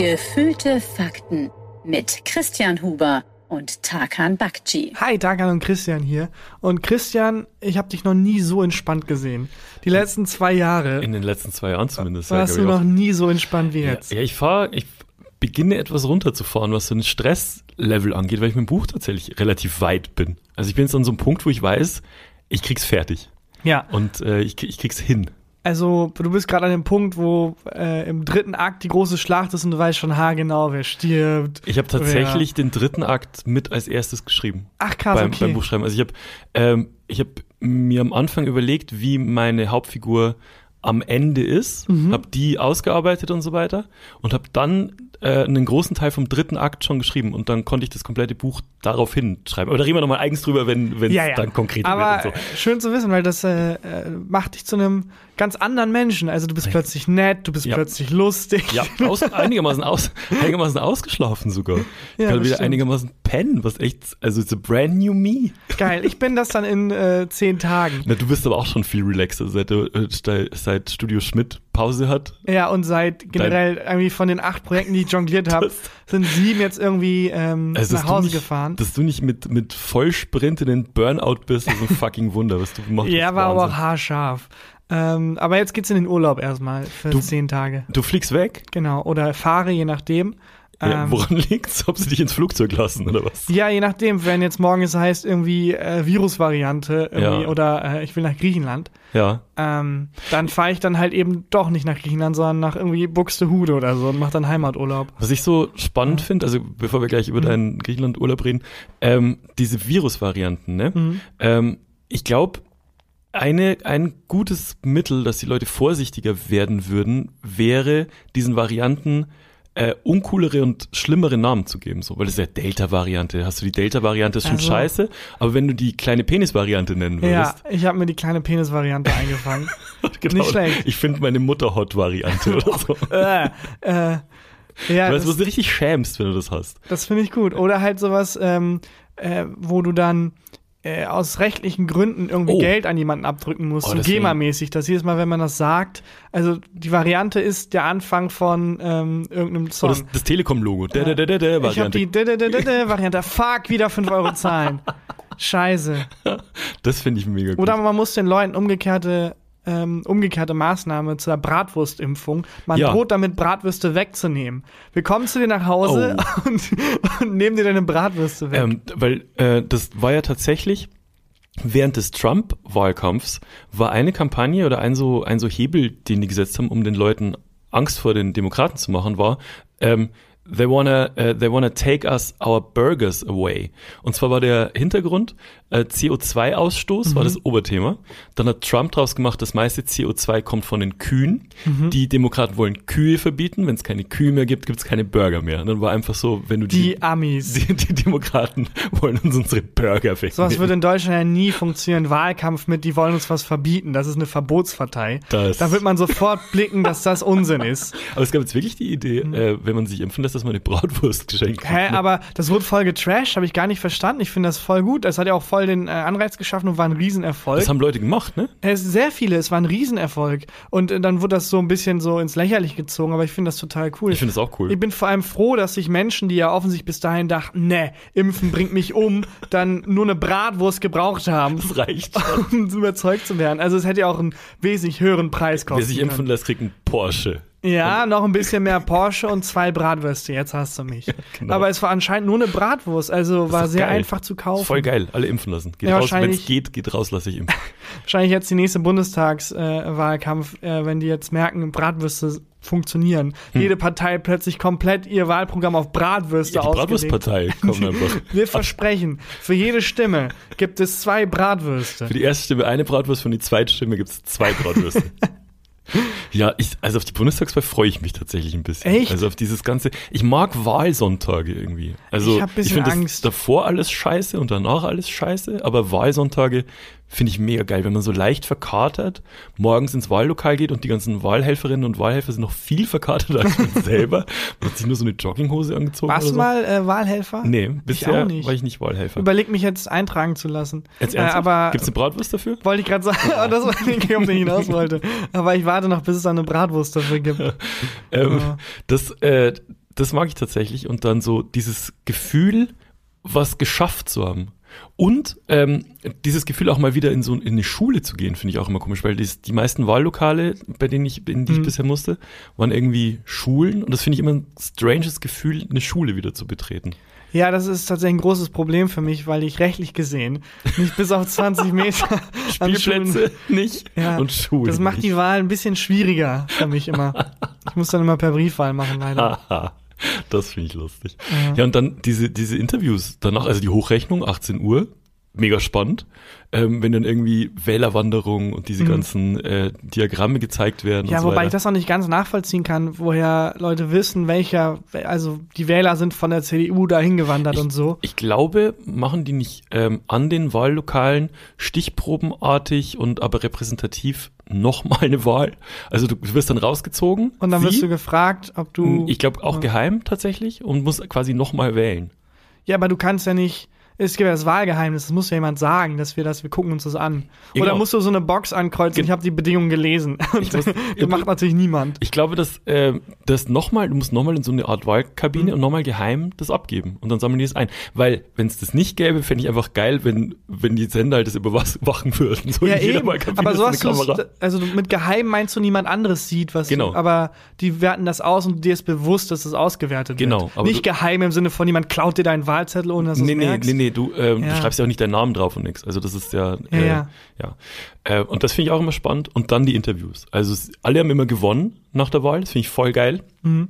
Gefühlte Fakten mit Christian Huber und Tarkan Bakci. Hi, Tarkan und Christian hier. Und Christian, ich habe dich noch nie so entspannt gesehen. Die letzten zwei Jahre. In den letzten zwei Jahren zumindest. Warst ja, du noch nie so entspannt wie jetzt. Ja, ja ich fahre, ich beginne etwas runterzufahren, was so ein Stresslevel angeht, weil ich mit dem Buch tatsächlich relativ weit bin. Also ich bin jetzt an so einem Punkt, wo ich weiß, ich krieg's fertig. Ja. Und äh, ich, ich krieg's hin. Also, du bist gerade an dem Punkt, wo äh, im dritten Akt die große Schlacht ist und du weißt schon haargenau, wer stirbt. Ich habe tatsächlich wer. den dritten Akt mit als erstes geschrieben. Ach krass, beim, okay. beim Buchschreiben. Also ich habe ähm, ich hab mir am Anfang überlegt, wie meine Hauptfigur am Ende ist, mhm. habe die ausgearbeitet und so weiter und habe dann äh, einen großen Teil vom dritten Akt schon geschrieben und dann konnte ich das komplette Buch darauf hinschreiben. Aber da reden wir nochmal eigens drüber, wenn es ja, ja. dann konkret Aber wird und so. Schön zu wissen, weil das äh, äh, macht dich zu einem ganz anderen Menschen. Also du bist ja. plötzlich nett, du bist ja. plötzlich lustig. Ja, aus, einigermaßen, aus, einigermaßen ausgeschlafen sogar. Ich kann wieder stimmt. einigermaßen pennen, was echt, also it's a brand new me. Geil, ich bin das dann in äh, zehn Tagen. Na, du bist aber auch schon viel relaxer, seit, äh, seit Studio Schmidt Pause hat. Ja, und seit generell Dein irgendwie von den acht Projekten, die ich jongliert habe, sind sieben jetzt irgendwie ähm, also, nach Hause nicht, gefahren. Dass du nicht mit, mit Vollsprint in den Burnout bist, ist ein fucking Wunder, was du gemacht hast. Ja, war aber auch haarscharf. Ähm, aber jetzt geht's in den Urlaub erstmal für du, zehn Tage. Du fliegst weg? Genau, oder fahre, je nachdem. Ja, ähm, woran liegt's? Ob sie dich ins Flugzeug lassen oder was? Ja, je nachdem. Wenn jetzt morgen es heißt irgendwie äh, Virusvariante irgendwie, ja. oder äh, ich will nach Griechenland, ja. ähm, dann fahre ich dann halt eben doch nicht nach Griechenland, sondern nach irgendwie Buxtehude oder so und mache dann Heimaturlaub. Was ich so spannend ja. finde, also bevor wir gleich über mhm. deinen Griechenlandurlaub reden, ähm, diese Virusvarianten, ne? Mhm. Ähm, ich glaube, eine, ein gutes Mittel, dass die Leute vorsichtiger werden würden, wäre diesen Varianten äh, uncoolere und schlimmere Namen zu geben, so, weil das ist ja Delta-Variante. Hast du die Delta-Variante ist schon also, scheiße, aber wenn du die kleine Penis-Variante nennen würdest. Ja, ich habe mir die kleine Penis-Variante eingefangen. genau. Nicht schlecht. Ich finde meine Mutter-Hot-Variante oder so. äh, äh, ja, du weißt, wo du richtig schämst, wenn du das hast. Das finde ich gut. Oder halt sowas, ähm, äh, wo du dann äh, aus rechtlichen Gründen irgendwie oh. Geld an jemanden abdrücken muss, oh, so GEMA-mäßig, dass jedes Mal, wenn man das sagt, also die Variante ist der Anfang von ähm, irgendeinem Song. Oh, das, das Telekom-Logo. Ja. Ich habe die Variante. Fuck, wieder 5 Euro zahlen. Scheiße. Das finde ich mega gut. Oder man muss den Leuten umgekehrte ähm, umgekehrte Maßnahme zur Bratwurstimpfung. Man ja. droht damit, Bratwürste wegzunehmen. Wir kommen zu dir nach Hause oh. und, und, nehmen dir deine Bratwürste weg. Ähm, weil äh, das war ja tatsächlich während des Trump-Wahlkampfs war eine Kampagne oder ein so, ein so Hebel, den die gesetzt haben, um den Leuten Angst vor den Demokraten zu machen, war, ähm, they wanna, uh, they wanna take us our burgers away. Und zwar war der Hintergrund, äh, CO2-Ausstoß mhm. war das Oberthema. Dann hat Trump daraus gemacht, das meiste CO2 kommt von den Kühen. Mhm. Die Demokraten wollen Kühe verbieten. Wenn es keine Kühe mehr gibt, gibt es keine Burger mehr. Und dann war einfach so, wenn du die, die Amis, die, die, Demokraten wollen uns unsere Burger wegnehmen. Sowas würde in Deutschland ja nie funktionieren. Wahlkampf mit, die wollen uns was verbieten. Das ist eine Verbotspartei. Das. Da wird man sofort blicken, dass das Unsinn ist. Aber es gab jetzt wirklich die Idee, mhm. äh, wenn man sich impfen lässt, dass man eine Bratwurst geschenkt kriegt. Hä, ne? aber das wurde voll getrashed, habe ich gar nicht verstanden. Ich finde das voll gut. Das hat ja auch voll den äh, Anreiz geschaffen und war ein Riesenerfolg. Das haben Leute gemacht, ne? Es sehr viele, es war ein Riesenerfolg. Und äh, dann wurde das so ein bisschen so ins Lächerliche gezogen, aber ich finde das total cool. Ich finde das auch cool. Ich bin vor allem froh, dass sich Menschen, die ja offensichtlich bis dahin dachten, ne, impfen bringt mich um, dann nur eine Bratwurst gebraucht haben. Das reicht. Um überzeugt zu werden. Also es hätte ja auch einen wesentlich höheren Preis kosten Wer sich impfen lässt, kriegt einen Porsche. Ja, noch ein bisschen mehr Porsche und zwei Bratwürste. Jetzt hast du mich. genau. Aber es war anscheinend nur eine Bratwurst, also war sehr geil. einfach zu kaufen. Voll geil, alle impfen lassen. Geht ja, raus, wenn es geht, geht raus, lasse ich impfen. wahrscheinlich jetzt die nächste Bundestagswahlkampf, äh, äh, wenn die jetzt merken, Bratwürste funktionieren. Hm. Jede Partei plötzlich komplett ihr Wahlprogramm auf Bratwürste ja, die Bratwurstpartei kommt einfach. Wir versprechen, für jede Stimme gibt es zwei Bratwürste. Für die erste Stimme eine Bratwurst, für die zweite Stimme gibt es zwei Bratwürste. Ja, ich, also auf die Bundestagswahl freue ich mich tatsächlich ein bisschen. Echt? Also auf dieses ganze, ich mag Wahlsonntage irgendwie. Also ich, ich finde davor alles scheiße und danach alles scheiße, aber Wahlsonntage Finde ich mega geil, wenn man so leicht verkatert morgens ins Wahllokal geht und die ganzen Wahlhelferinnen und Wahlhelfer sind noch viel verkatert als man selber. Man hat sich nur so eine Jogginghose angezogen. Warst du so. mal äh, Wahlhelfer? Nee, bisher ich war ich nicht Wahlhelfer. Überleg mich jetzt eintragen zu lassen. Jetzt äh, aber Gibt's eine Bratwurst dafür? Wollte ich gerade sagen, oh. das war nicht, ob ich hinaus wollte. Aber ich warte noch, bis es eine Bratwurst dafür gibt. ähm, ja. Das, äh, das mag ich tatsächlich. Und dann so dieses Gefühl, was geschafft zu haben. Und ähm, dieses Gefühl auch mal wieder in so in eine Schule zu gehen, finde ich auch immer komisch, weil dies, die meisten Wahllokale, bei denen ich, in die ich mhm. bisher musste, waren irgendwie Schulen und das finde ich immer ein stranges Gefühl, eine Schule wieder zu betreten. Ja, das ist tatsächlich ein großes Problem für mich, weil ich rechtlich gesehen nicht bis auf 20 Meter Spielplätze nicht ja, und Schulen. Das macht die Wahl ein bisschen schwieriger für mich immer. Ich muss dann immer per Briefwahl machen, leider. das finde ich lustig. Ja. ja, und dann diese, diese Interviews danach, also die Hochrechnung, 18 Uhr, mega spannend ähm, wenn dann irgendwie Wählerwanderung und diese mhm. ganzen äh, Diagramme gezeigt werden. Ja, so wobei weiter. ich das auch nicht ganz nachvollziehen kann, woher Leute wissen, welcher, also die Wähler sind von der CDU dahin gewandert ich, und so. Ich glaube, machen die nicht ähm, an den Wahllokalen stichprobenartig und aber repräsentativ nochmal eine Wahl. Also du wirst dann rausgezogen. Und dann wirst du gefragt, ob du. Ich glaube auch ja. geheim tatsächlich und musst quasi nochmal wählen. Ja, aber du kannst ja nicht es gibt ja das Wahlgeheimnis, das muss ja jemand sagen, dass wir das, wir gucken uns das an. Oder genau. musst du so eine Box ankreuzen, Ge ich habe die Bedingungen gelesen. Und muss, das macht natürlich niemand. Ich glaube, dass äh, das nochmal, du musst nochmal in so eine Art Wahlkabine mhm. und nochmal geheim das abgeben. Und dann sammeln die es ein. Weil, wenn es das nicht gäbe, fände ich einfach geil, wenn, wenn die Sender halt das überwachen würden. So ja, eben. aber so hast du also mit geheim meinst du, niemand anderes sieht, was genau. Du, aber die werten das aus und dir ist bewusst, dass das ausgewertet genau, wird. Genau. Nicht geheim im Sinne von jemand klaut dir deinen Wahlzettel ohne dass nee, du nee, merkst. Nee, nee, du, ähm, ja. du schreibst ja auch nicht deinen Namen drauf und nichts. Also das ist ja, äh, ja. ja. Äh, und das finde ich auch immer spannend. Und dann die Interviews. Also es, alle haben immer gewonnen nach der Wahl. Das finde ich voll geil. Mhm.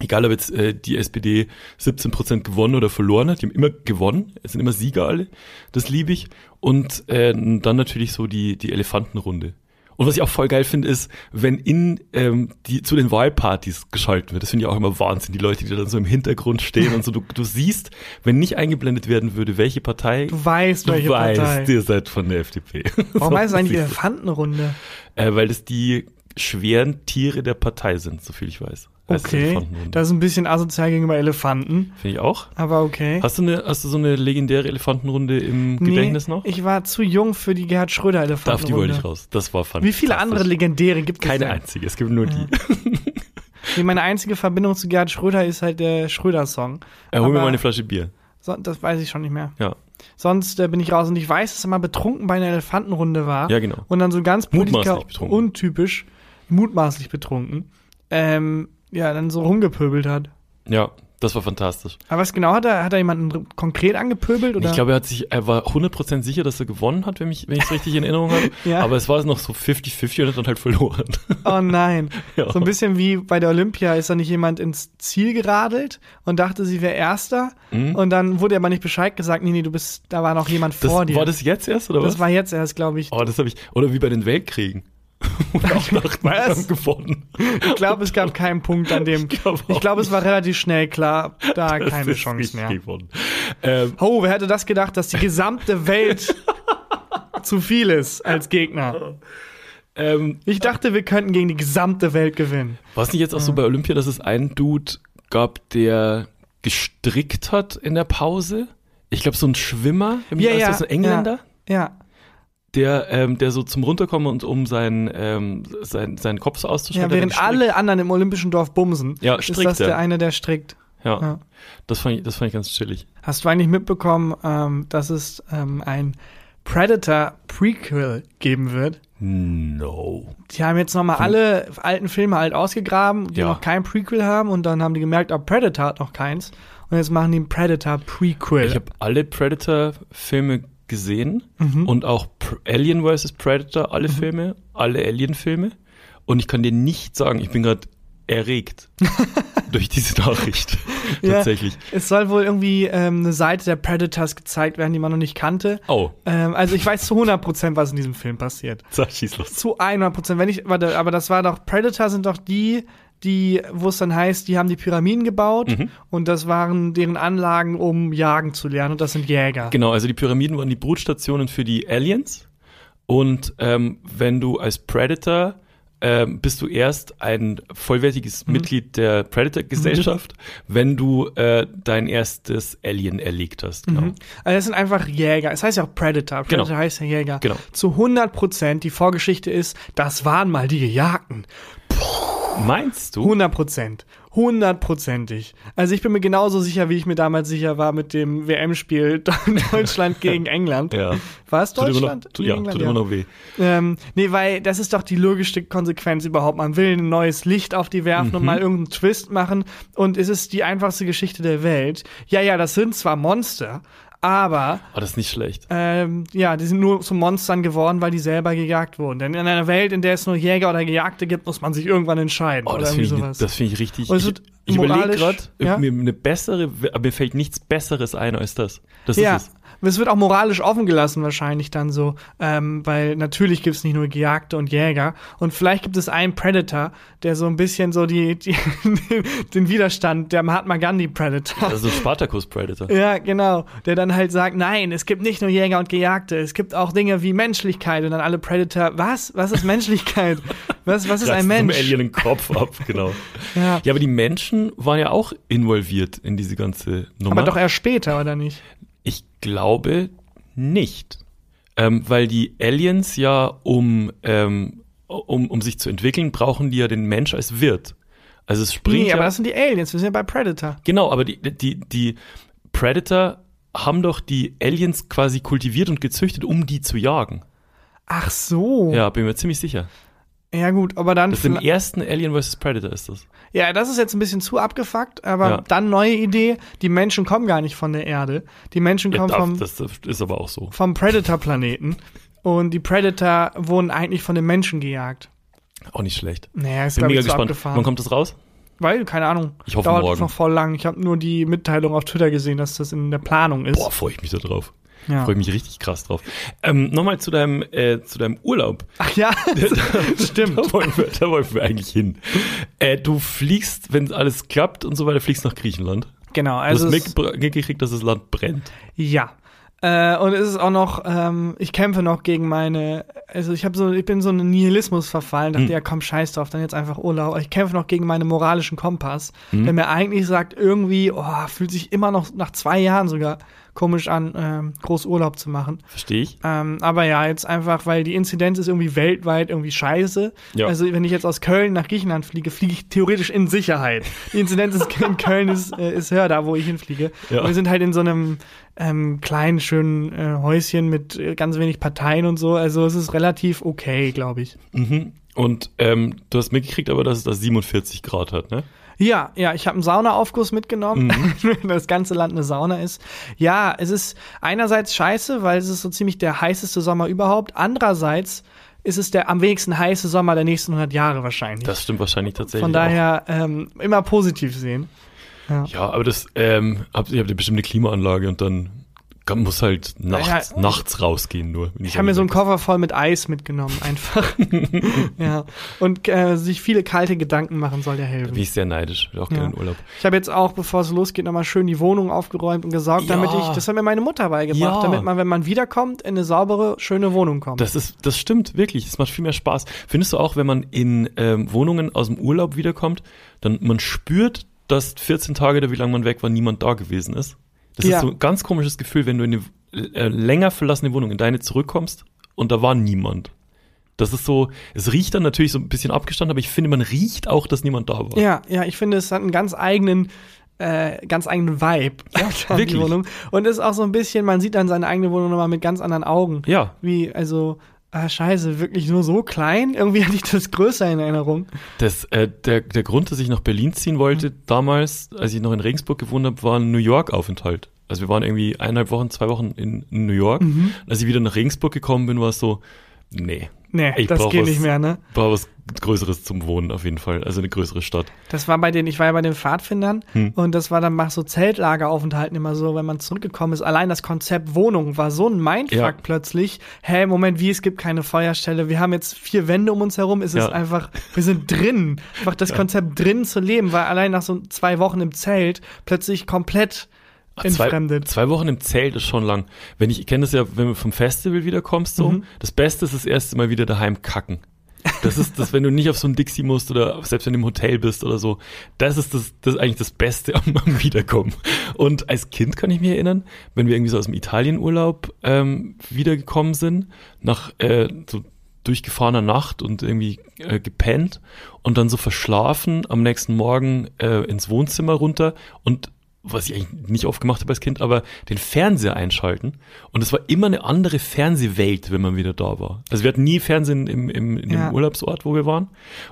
Egal, ob jetzt äh, die SPD 17 Prozent gewonnen oder verloren hat, die haben immer gewonnen. Es sind immer Sieger alle. Das liebe ich. Und äh, dann natürlich so die, die Elefantenrunde. Und was ich auch voll geil finde, ist, wenn in ähm, die zu den Wahlpartys geschaltet wird. Das finde ich auch immer Wahnsinn, die Leute, die dann so im Hintergrund stehen und so. Du, du siehst, wenn nicht eingeblendet werden würde, welche Partei. Du weißt, du welche weißt, Partei. ihr seid von der FDP. Warum so, heißt es eigentlich Elefantenrunde? Äh, weil das die schweren Tiere der Partei sind, so viel ich weiß. Okay, das ist ein bisschen asozial gegenüber Elefanten. Finde ich auch. Aber okay. Hast du, eine, hast du so eine legendäre Elefantenrunde im nee, Gedächtnis noch? ich war zu jung für die Gerhard Schröder Elefantenrunde. Darf die wollte ich raus. Das war fantastisch. Wie viele andere legendäre gibt es Keine denn? einzige, es gibt nur die. nee, meine einzige Verbindung zu Gerhard Schröder ist halt der Schröder-Song. Äh, hol mir mal eine Flasche Bier. So, das weiß ich schon nicht mehr. Ja. Sonst äh, bin ich raus und ich weiß, dass er mal betrunken bei einer Elefantenrunde war. Ja, genau. Und dann so ganz Politiker untypisch, mutmaßlich betrunken. Ähm, ja, dann so rumgepöbelt hat. Ja, das war fantastisch. Aber was genau hat er? Hat er jemanden konkret angepöbelt? Oder? Ich glaube, er hat sich, er war 100% sicher, dass er gewonnen hat, wenn ich wenn es richtig in Erinnerung habe. ja. Aber es war noch so 50-50 und hat dann halt verloren. Oh nein. Ja. So ein bisschen wie bei der Olympia ist da nicht jemand ins Ziel geradelt und dachte, sie wäre Erster. Mhm. Und dann wurde aber nicht Bescheid gesagt, nee, nee, du bist, da war noch jemand das, vor dir. War das jetzt erst oder das was? Das war jetzt erst, glaube ich. Oh, das habe ich. Oder wie bei den Weltkriegen. auch nach Was? gewonnen. Ich glaube, es gab keinen Punkt an dem. Ich glaube, glaub, es war relativ schnell klar, da das keine Chance mehr. Ähm, oh, wer hätte das gedacht, dass die gesamte Welt zu viel ist als Gegner? Ähm, ich dachte, wir könnten gegen die gesamte Welt gewinnen. War es nicht jetzt auch so bei Olympia, dass es einen Dude gab, der gestrickt hat in der Pause? Ich glaube, so ein Schwimmer, ja, ja, so ein Engländer. Ja. ja der, ähm, der so zum Runterkommen und um seinen, ähm, sein, seinen Kopf so auszuschalten. Ja, während alle anderen im Olympischen Dorf bumsen, ja, strickt ist das der eine, der strickt. Ja, ja, Das, fand ich, das fand ich ganz chillig. Hast du eigentlich mitbekommen, ähm, dass es ähm, ein Predator Prequel geben wird? No. Die haben jetzt nochmal alle alten Filme halt ausgegraben, die ja. noch kein Prequel haben und dann haben die gemerkt, oh, Predator hat noch keins. Und jetzt machen die ein Predator Prequel. Ich habe alle Predator-Filme gesehen mhm. und auch Alien vs. Predator, alle mhm. Filme, alle Alien-Filme. Und ich kann dir nicht sagen, ich bin gerade erregt durch diese Nachricht. Tatsächlich. Ja, es soll wohl irgendwie ähm, eine Seite der Predators gezeigt werden, die man noch nicht kannte. Oh. Ähm, also ich weiß zu 100 Prozent, was in diesem Film passiert. Sag, schieß los. Zu 100 Prozent. Wenn ich, warte, aber das war doch, Predator sind doch die, die, wo es dann heißt, die haben die Pyramiden gebaut mhm. und das waren deren Anlagen, um jagen zu lernen und das sind Jäger. Genau, also die Pyramiden waren die Brutstationen für die Aliens und ähm, wenn du als Predator ähm, bist du erst ein vollwertiges mhm. Mitglied der Predator-Gesellschaft, mhm. wenn du äh, dein erstes Alien erlegt hast. Genau. Mhm. Also das sind einfach Jäger. Es heißt ja auch Predator. Predator genau. heißt ja Jäger. Genau. Zu 100 Prozent. Die Vorgeschichte ist, das waren mal die Gejagten. Meinst du? 100 Prozent. Hundertprozentig. Also ich bin mir genauso sicher, wie ich mir damals sicher war mit dem WM-Spiel Deutschland gegen England. Ja. War es Deutschland? Tut immer noch, ja, tut immer noch weh. Ähm, nee, weil das ist doch die logischste Konsequenz überhaupt. Man will ein neues Licht auf die werfen mhm. und mal irgendeinen Twist machen und es ist die einfachste Geschichte der Welt. Ja, ja, das sind zwar Monster, aber. Oh, das ist nicht schlecht. Ähm, ja, die sind nur zu Monstern geworden, weil die selber gejagt wurden. Denn in einer Welt, in der es nur Jäger oder Gejagte gibt, muss man sich irgendwann entscheiden. Oh, das finde ich, find ich richtig. ich ich überlege gerade, ja? mir eine bessere, mir fällt nichts Besseres ein als das. Das ja. ist es es wird auch moralisch offen gelassen wahrscheinlich dann so, ähm, weil natürlich gibt es nicht nur Gejagte und Jäger und vielleicht gibt es einen Predator, der so ein bisschen so die, die den Widerstand, der Mahatma Gandhi Predator. Also Spartacus Predator. Ja, genau, der dann halt sagt, nein, es gibt nicht nur Jäger und Gejagte, es gibt auch Dinge wie Menschlichkeit und dann alle Predator, was? Was ist Menschlichkeit? Was, was ist ein Mensch? Alien den Kopf ab, genau. ja. ja, aber die Menschen waren ja auch involviert in diese ganze Nummer. Aber doch erst später, oder nicht? Ich glaube nicht. Ähm, weil die Aliens ja, um, ähm, um, um sich zu entwickeln, brauchen die ja den Mensch als Wirt. Also es springt. Nee, ja, aber das sind die Aliens, wir sind ja bei Predator. Genau, aber die, die, die Predator haben doch die Aliens quasi kultiviert und gezüchtet, um die zu jagen. Ach so. Ja, bin mir ziemlich sicher. Ja, gut, aber dann. Das ist im ersten Alien vs. Predator ist das. Ja, das ist jetzt ein bisschen zu abgefuckt, aber ja. dann neue Idee. Die Menschen kommen gar nicht von der Erde. Die Menschen kommen ja, vom. Das ist aber auch so. Vom Predator-Planeten. Und die Predator wurden eigentlich von den Menschen gejagt. Auch nicht schlecht. Naja, ist Bin mega gespannt. Abgefahren. Wann kommt das raus? Weil, keine Ahnung. Ich hoffe Dauert morgen. noch voll lang. Ich habe nur die Mitteilung auf Twitter gesehen, dass das in der Planung ist. Boah, freue ich mich da drauf. Ja. Freue mich richtig krass drauf. Ähm, Nochmal zu deinem, äh, zu deinem Urlaub. Ach ja, stimmt. Da wollen, wir, da wollen wir eigentlich hin. Äh, du fliegst, wenn alles klappt und so weiter, fliegst nach Griechenland. Genau. Also du hast mitgekriegt, dass das Land brennt. Ja. Äh, und es ist auch noch, ähm, ich kämpfe noch gegen meine, also ich habe so, ich bin so einen Nihilismus verfallen, dachte, hm. ja komm, scheiß drauf, dann jetzt einfach Urlaub. Ich kämpfe noch gegen meinen moralischen Kompass, hm. der mir eigentlich sagt, irgendwie, oh, fühlt sich immer noch nach zwei Jahren sogar komisch an, ähm, groß Urlaub zu machen. Verstehe ich. Ähm, aber ja, jetzt einfach, weil die Inzidenz ist irgendwie weltweit irgendwie scheiße. Ja. Also wenn ich jetzt aus Köln nach Griechenland fliege, fliege ich theoretisch in Sicherheit. Die Inzidenz in Köln ist, äh, ist höher da, wo ich hinfliege. Ja. Und wir sind halt in so einem ähm, kleinen, schönen äh, Häuschen mit äh, ganz wenig Parteien und so. Also es ist relativ okay, glaube ich. Mhm. Und ähm, du hast mitgekriegt aber, dass es da 47 Grad hat, ne? Ja, ja, ich habe einen Saunaaufguss mitgenommen, mhm. das ganze Land eine Sauna ist. Ja, es ist einerseits scheiße, weil es ist so ziemlich der heißeste Sommer überhaupt. Andererseits ist es der am wenigsten heiße Sommer der nächsten 100 Jahre wahrscheinlich. Das stimmt wahrscheinlich tatsächlich. Von daher ähm, immer positiv sehen. Ja, ja aber das, ähm, habt, ihr habt ja bestimmt eine Klimaanlage und dann muss halt nachts, ja, nachts rausgehen nur. Ich habe mir so einen Koffer voll mit Eis mitgenommen, einfach. ja. Und äh, sich viele kalte Gedanken machen soll der helfen. Bin ich sehr neidisch, will auch ja. gerne in Urlaub. Ich habe jetzt auch, bevor es losgeht, nochmal schön die Wohnung aufgeräumt und gesaugt, ja. damit ich, das hat mir meine Mutter beigebracht, damit man, wenn man wiederkommt, in eine saubere, schöne Wohnung kommt. Das ist, das stimmt, wirklich. Es macht viel mehr Spaß. Findest du auch, wenn man in ähm, Wohnungen aus dem Urlaub wiederkommt, dann man spürt, dass 14 Tage oder wie lange man weg war, niemand da gewesen ist? Das ja. ist so ein ganz komisches Gefühl, wenn du in eine äh, länger verlassene Wohnung, in deine zurückkommst und da war niemand. Das ist so, es riecht dann natürlich so ein bisschen abgestanden, aber ich finde, man riecht auch, dass niemand da war. Ja, ja, ich finde, es hat einen ganz eigenen, äh, ganz eigenen Vibe. Ja, wirklich. Die Wohnung. Und ist auch so ein bisschen, man sieht dann seine eigene Wohnung nochmal mit ganz anderen Augen. Ja. Wie, also, Ah, scheiße, wirklich nur so klein? Irgendwie hatte ich das größer in Erinnerung. Das, äh, der, der Grund, dass ich nach Berlin ziehen wollte, mhm. damals, als ich noch in Regensburg gewohnt habe, war ein New York-Aufenthalt. Also wir waren irgendwie eineinhalb Wochen, zwei Wochen in New York. Mhm. Als ich wieder nach Regensburg gekommen bin, war es so, nee, Nee, ich das geht was, nicht mehr, ne? War was Größeres zum Wohnen auf jeden Fall, also eine größere Stadt. Das war bei den, ich war ja bei den Pfadfindern hm. und das war dann nach so Zeltlageraufenthalten immer so, wenn man zurückgekommen ist. Allein das Konzept Wohnung war so ein Mindfuck ja. plötzlich. Hä, Moment, wie, es gibt keine Feuerstelle, wir haben jetzt vier Wände um uns herum, es ja. ist einfach, wir sind drin. Einfach das ja. Konzept drin zu leben, weil allein nach so zwei Wochen im Zelt plötzlich komplett entfremdet. Zwei, zwei, Wochen im Zelt ist schon lang. Wenn ich, ich kenne das ja, wenn du vom Festival wiederkommst, so, mhm. das Beste ist das erste Mal wieder daheim kacken. Das ist das, wenn du nicht auf so ein Dixie musst oder selbst wenn du im Hotel bist oder so. Das ist das, das ist eigentlich das Beste am, am Wiederkommen. Und als Kind kann ich mich erinnern, wenn wir irgendwie so aus dem Italienurlaub ähm, wiedergekommen sind, nach äh, so durchgefahrener Nacht und irgendwie äh, gepennt und dann so verschlafen am nächsten Morgen äh, ins Wohnzimmer runter und was ich eigentlich nicht oft gemacht habe als Kind, aber den Fernseher einschalten. Und es war immer eine andere Fernsehwelt, wenn man wieder da war. Also wir hatten nie Fernsehen im, im, in ja. dem Urlaubsort, wo wir waren.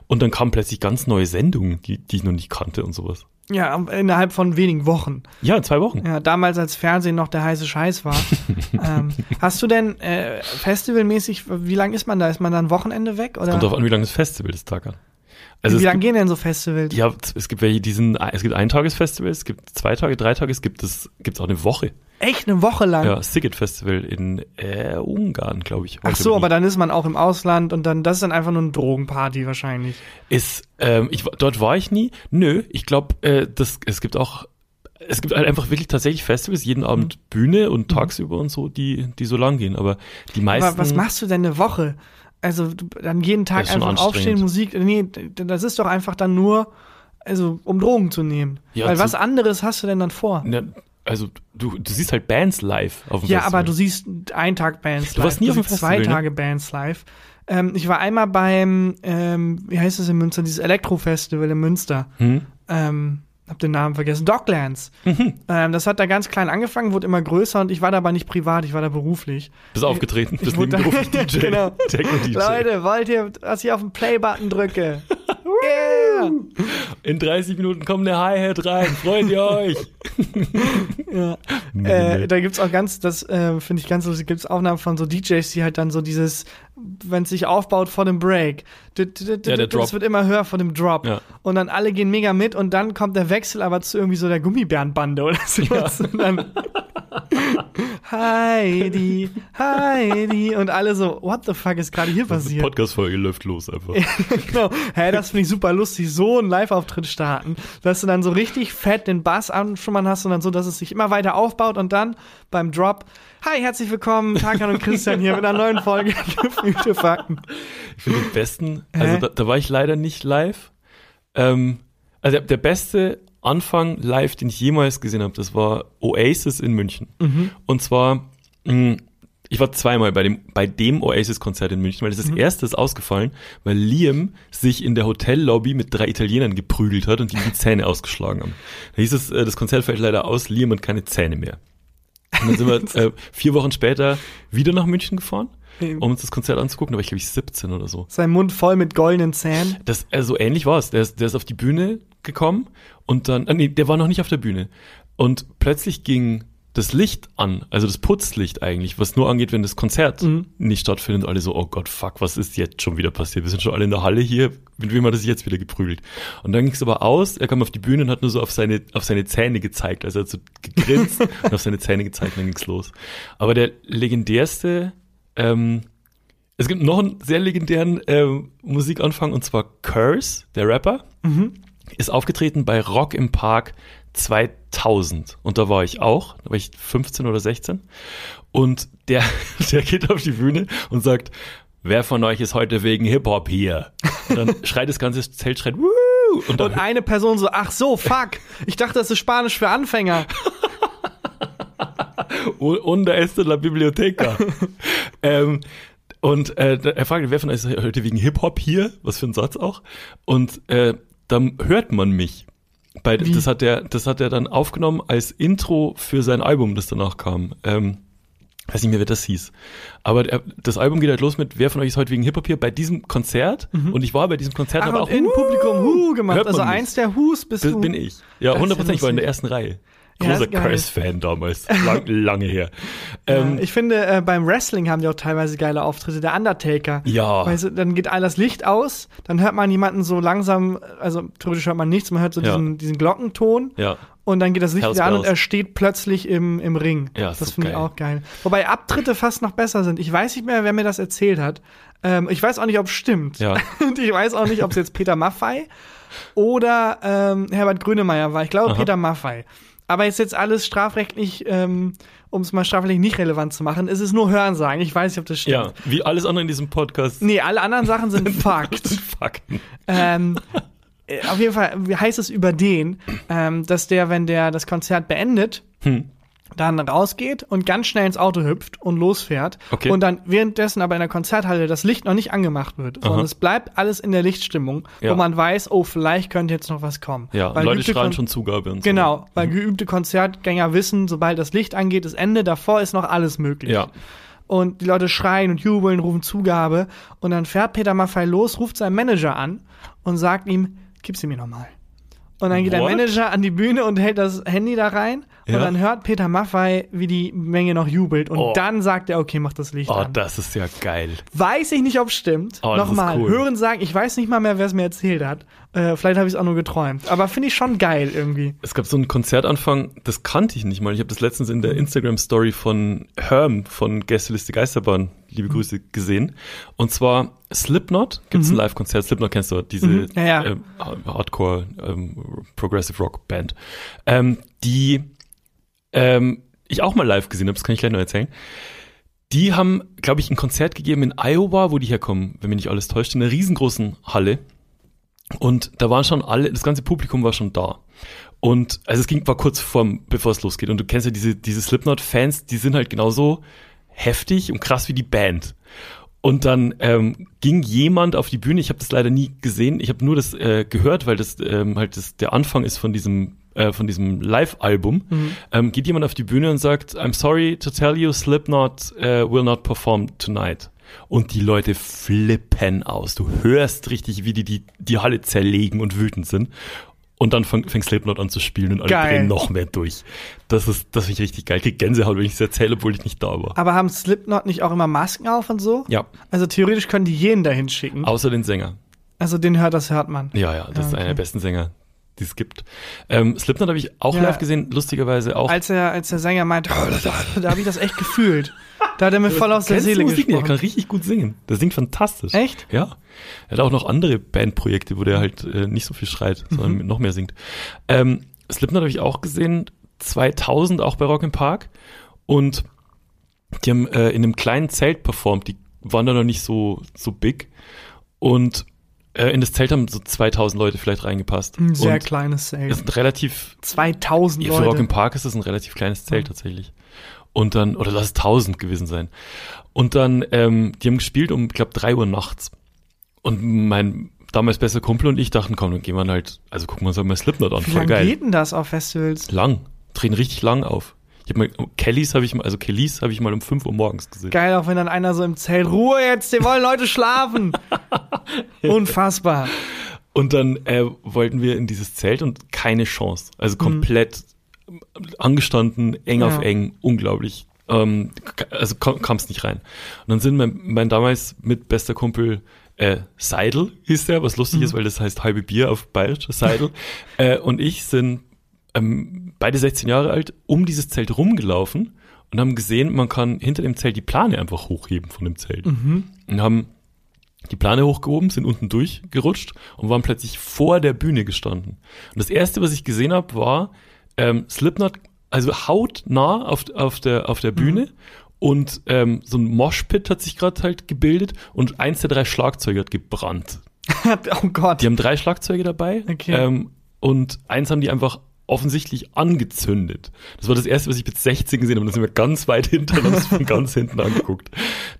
Und dann kamen plötzlich ganz neue Sendungen, die, die ich noch nicht kannte und sowas. Ja, innerhalb von wenigen Wochen. Ja, zwei Wochen. Ja, damals als Fernsehen noch der heiße Scheiß war. ähm, hast du denn äh, festivalmäßig, wie lang ist man da? Ist man dann Wochenende weg? Oder? Kommt drauf an, wie lange das Festival ist, Tag an. Also wie lange gehen denn so Festivals? Ja, es gibt welche, die sind, es gibt Eintagesfestivals, es gibt zwei Tage, drei Tage, es gibt es, gibt auch eine Woche. Echt eine Woche lang? Ja, Siget Festival in äh, Ungarn, glaube ich. Ach so, aber dann ist man auch im Ausland und dann, das ist dann einfach nur eine Drogenparty wahrscheinlich. Ist, ähm, ich, dort war ich nie. Nö, ich glaube, äh, das, es gibt auch es gibt halt einfach wirklich tatsächlich Festivals, jeden Abend mhm. Bühne und mhm. tagsüber und so, die, die so lang gehen. Aber die meisten. Aber was machst du denn eine Woche? Also dann jeden Tag einfach aufstehen, Musik, nee, das ist doch einfach dann nur, also um Drogen zu nehmen. Ja, Weil was anderes hast du denn dann vor? Ja, also du, du siehst halt Bands live auf dem Ja, Festival. aber du siehst einen Tag Bands live. Du warst nie du auf dem Festival, zwei ne? Tage Bands live. Ähm, ich war einmal beim, ähm, wie heißt es in Münster, dieses Elektro-Festival in Münster. Hm? Ähm, hab den Namen vergessen, Docklands. Mhm. Ähm, das hat da ganz klein angefangen, wurde immer größer und ich war da aber nicht privat, ich war da beruflich. Bist aufgetreten, bist nebenberuflich DJ. genau. DJ. Leute, wollt ihr, dass ich auf den Play-Button drücke? yeah! In 30 Minuten kommt eine Hi-Hat rein, freut ihr euch? ja. äh, da gibt's auch ganz, das äh, finde ich ganz lustig, gibt's Aufnahmen von so DJs, die halt dann so dieses, wenn es sich aufbaut vor dem Break, ja, der Drop. das wird immer höher vor dem Drop. Ja. Und dann alle gehen mega mit und dann kommt der Wechsel aber zu irgendwie so der Gummibärenbande oder so. Ja. Und dann Heidi, Heidi und alle so, what the fuck ist gerade hier passiert? Podcast-Folge läuft los einfach. genau. Hä, das finde ich super lustig, so einen Live-Auftritt starten, dass du dann so richtig fett den Bass anschummern hast und dann so, dass es sich immer weiter aufbaut und dann beim Drop Hi, herzlich willkommen, Tarkan und Christian hier mit einer neuen Folge Gefühlte Fakten. Ich finde den besten, also da, da, war ich leider nicht live. Ähm, also der, der, beste Anfang live, den ich jemals gesehen habe, das war Oasis in München. Mhm. Und zwar, mh, mm, ich war zweimal bei dem, bei dem Oasis-Konzert in München, weil das, das mhm. erste ist ausgefallen, weil Liam sich in der Hotellobby mit drei Italienern geprügelt hat und ihm die Zähne ausgeschlagen haben. Da hieß es, äh, das Konzert fällt leider aus, Liam hat keine Zähne mehr. Und dann sind wir äh, vier Wochen später wieder nach München gefahren um uns das Konzert anzugucken, da war ich glaube ich 17 oder so. Sein Mund voll mit goldenen Zähnen. Das, also ähnlich war es. Der ist, der ist auf die Bühne gekommen und dann, äh, nee, der war noch nicht auf der Bühne. Und plötzlich ging das Licht an, also das Putzlicht eigentlich, was nur angeht, wenn das Konzert mhm. nicht stattfindet. Und alle so, oh Gott, fuck, was ist jetzt schon wieder passiert? Wir sind schon alle in der Halle hier, mit wem hat das jetzt wieder geprügelt? Und dann ging es aber aus, er kam auf die Bühne und hat nur so auf seine, auf seine Zähne gezeigt, also er hat so gegrinst und auf seine Zähne gezeigt und dann ging's los. Aber der legendärste, ähm, es gibt noch einen sehr legendären äh, Musikanfang und zwar Curse, der Rapper, mhm. ist aufgetreten bei Rock im Park 2000 und da war ich auch, da war ich 15 oder 16 und der, der geht auf die Bühne und sagt, wer von euch ist heute wegen Hip-Hop hier? Und dann schreit das ganze Zelt, schreit, Woo! Und, und eine Person so, ach so, fuck, ich dachte, das ist Spanisch für Anfänger. und da ist la Bibliotheca. Ähm, und äh, er fragt, wer von euch ist heute wegen Hip-Hop hier? Was für ein Satz auch. Und äh, dann hört man mich. Bei, das hat er, das hat er dann aufgenommen als Intro für sein Album, das danach kam. Ähm, weiß nicht mehr, wer das hieß. Aber der, das Album geht halt los mit, wer von euch ist heute wegen Hip-Hop hier bei diesem Konzert? Mhm. Und ich war bei diesem Konzert, Ach, aber auch in Publikum Hu gemacht. Also eins der Hus bist du. Bin ich. Ja, 100 ich war in der ersten Reihe. Großer ja, Curse-Fan damals. Lang, lange her. Ähm, ja, ich finde, äh, beim Wrestling haben die auch teilweise geile Auftritte. Der Undertaker. Ja. Weißt du, dann geht all das Licht aus, dann hört man jemanden so langsam, also theoretisch hört man nichts, man hört so ja. diesen, diesen Glockenton. Ja. Und dann geht das Licht Hells wieder an und er steht plötzlich im, im Ring. Ja, das finde ich auch geil. Wobei Abtritte fast noch besser sind. Ich weiß nicht mehr, wer mir das erzählt hat. Ähm, ich weiß auch nicht, ob es stimmt. Ja. und ich weiß auch nicht, ob es jetzt Peter Maffei oder ähm, Herbert Grönemeyer war. Ich glaube, Aha. Peter Maffei. Aber ist jetzt alles strafrechtlich, ähm, um es mal strafrechtlich nicht relevant zu machen, ist es nur Hörensagen. Ich weiß nicht, ob das stimmt. Ja, wie alles andere in diesem Podcast. Nee, alle anderen Sachen sind Fakt. Fakten. Ähm, äh, auf jeden Fall wie heißt es über den, ähm, dass der, wenn der das Konzert beendet, hm. Dann rausgeht und ganz schnell ins Auto hüpft und losfährt Okay. und dann währenddessen aber in der Konzerthalle das Licht noch nicht angemacht wird, sondern Aha. es bleibt alles in der Lichtstimmung, Ja. wo man weiß, oh, vielleicht könnte jetzt noch was kommen. Ja, Weil Leute schreien Kon- schon Zugabe und Genau, so. weil geübte Konzertgänger wissen, sobald das Licht angeht, ist Ende, davor ist noch alles möglich. Ja. Und die Leute schreien und jubeln, rufen Zugabe. Und dann fährt Peter Maffay los, ruft seinen Manager an und sagt ihm, gib sie mir nochmal. Und dann geht der What? Manager an die Bühne und hält das Handy da rein. Ja. Und dann hört Peter Maffay, wie die Menge noch jubelt. Und Oh. dann sagt er, okay, mach das Licht Oh, an. das ist ja geil. Weiß ich nicht, ob stimmt. Oh, Nochmal, cool. hören sagen, ich weiß nicht mal mehr, wer es mir erzählt hat. Äh, vielleicht habe ich es auch nur geträumt. Aber finde ich schon geil irgendwie. Es gab so einen Konzertanfang, das kannte ich nicht mal. Ich habe das letztens in der Instagram-Story von Herm von Gästeliste Geisterbahn, liebe Grüße, gesehen. Und zwar Slipknot, gibt es ein Live-Konzert, Slipknot kennst du, diese Mhm. Ja, ja. ähm, Hardcore ähm, Progressive Rock Band, ähm, die ähm, ich auch mal live gesehen habe, das kann ich gleich noch erzählen. Die haben, glaube ich, ein Konzert gegeben in Iowa, wo die herkommen, wenn mich nicht alles täuscht, in einer riesengroßen Halle. Und da waren schon alle, das ganze Publikum war schon da. Und also es ging war kurz vorm, bevor es losgeht. Und du kennst ja diese, diese Slipknot-Fans, die sind halt genauso heftig und krass wie die Band. Und dann ähm, ging jemand auf die Bühne, ich habe das leider nie gesehen, ich habe nur das äh, gehört, weil das ähm, halt das, der Anfang ist von diesem äh, von diesem Live-Album, ähm, geht jemand auf die Bühne und sagt, I'm sorry to tell you, Slipknot uh, will not perform tonight. Und die Leute flippen aus. Du hörst richtig, wie die die, die Halle zerlegen und wütend sind. Und dann fängt Slipknot an zu spielen und alle Geil. drehen noch mehr durch. Das ist, das finde ich richtig geil. Ich krieg Gänsehaut, wenn ich es erzähle, obwohl ich nicht da war. Aber haben Slipknot nicht auch immer Masken auf und so? Ja, Also theoretisch können die jeden dahin schicken. außer den Sänger. Also den hört, das hört man. Ja, ja, das Ah, ist einer der okay. besten Sänger, die es gibt. Ähm, Slipknot habe ich auch Ja. live gesehen, lustigerweise auch. Als er, als der Sänger meinte, da habe ich das echt gefühlt. Da hat er mir voll aus der Seele Musik nicht? Er gesprochen. kann richtig gut singen. Der singt fantastisch. Echt? Ja. Er hat auch noch andere Bandprojekte, wo der halt äh, nicht so viel schreit, Mhm. sondern noch mehr singt. Ähm, Slipknot habe ich auch gesehen, 2000 auch bei Rock im Park. Und die haben äh, in einem kleinen Zelt performt. Die waren da noch nicht so, so big. Und in das Zelt haben so 2000 Leute vielleicht reingepasst. Ein sehr Und kleines es Zelt. ist ein relativ 2000 ja, für Rock im Leute. Park ist das ein relativ kleines Zelt tatsächlich. Und dann, oder lass es 1000 gewesen sein. Und dann, ähm, die haben gespielt um, ich glaube, 3 Uhr nachts. Und mein damals bester Kumpel und ich dachten, komm, dann gehen wir halt, also gucken wir uns halt mal Slipknot an, Wie voll lange geil. geht denn das auf Festivals? Lang, drehen richtig lang auf. Ich habe mal, Kellys habe ich mal, also Kellys habe ich mal um 5 Uhr morgens gesehen. Geil, auch wenn dann einer so im Zelt, Ruhe jetzt, die wollen Leute schlafen. Unfassbar. Und dann äh, wollten wir in dieses Zelt und keine Chance. Also komplett angestanden, eng auf Ja. eng, unglaublich. Ähm, also kam es nicht rein. Und dann sind mein, mein damals mit bester Kumpel äh, Seidel hieß der, was lustig ist, weil das heißt halbe Bier auf Bayerisch, Seidel. äh, und ich sind ähm, beide 16 Jahre alt, um dieses Zelt rumgelaufen und haben gesehen, man kann hinter dem Zelt die Plane einfach hochheben von dem Zelt. Und haben die Plane hochgehoben, sind unten durchgerutscht und waren plötzlich vor der Bühne gestanden. Und das erste, was ich gesehen habe, war ähm, Slipknot, also hautnah auf, auf, der, auf der Bühne und ähm, so ein Moshpit hat sich gerade halt gebildet und eins der drei Schlagzeuge hat gebrannt. oh Gott. Die haben drei Schlagzeuge dabei Okay. ähm, und eins haben die einfach offensichtlich angezündet. Das war das erste, was ich mit 16 gesehen habe. Und dann sind wir ganz weit haben es von ganz hinten angeguckt.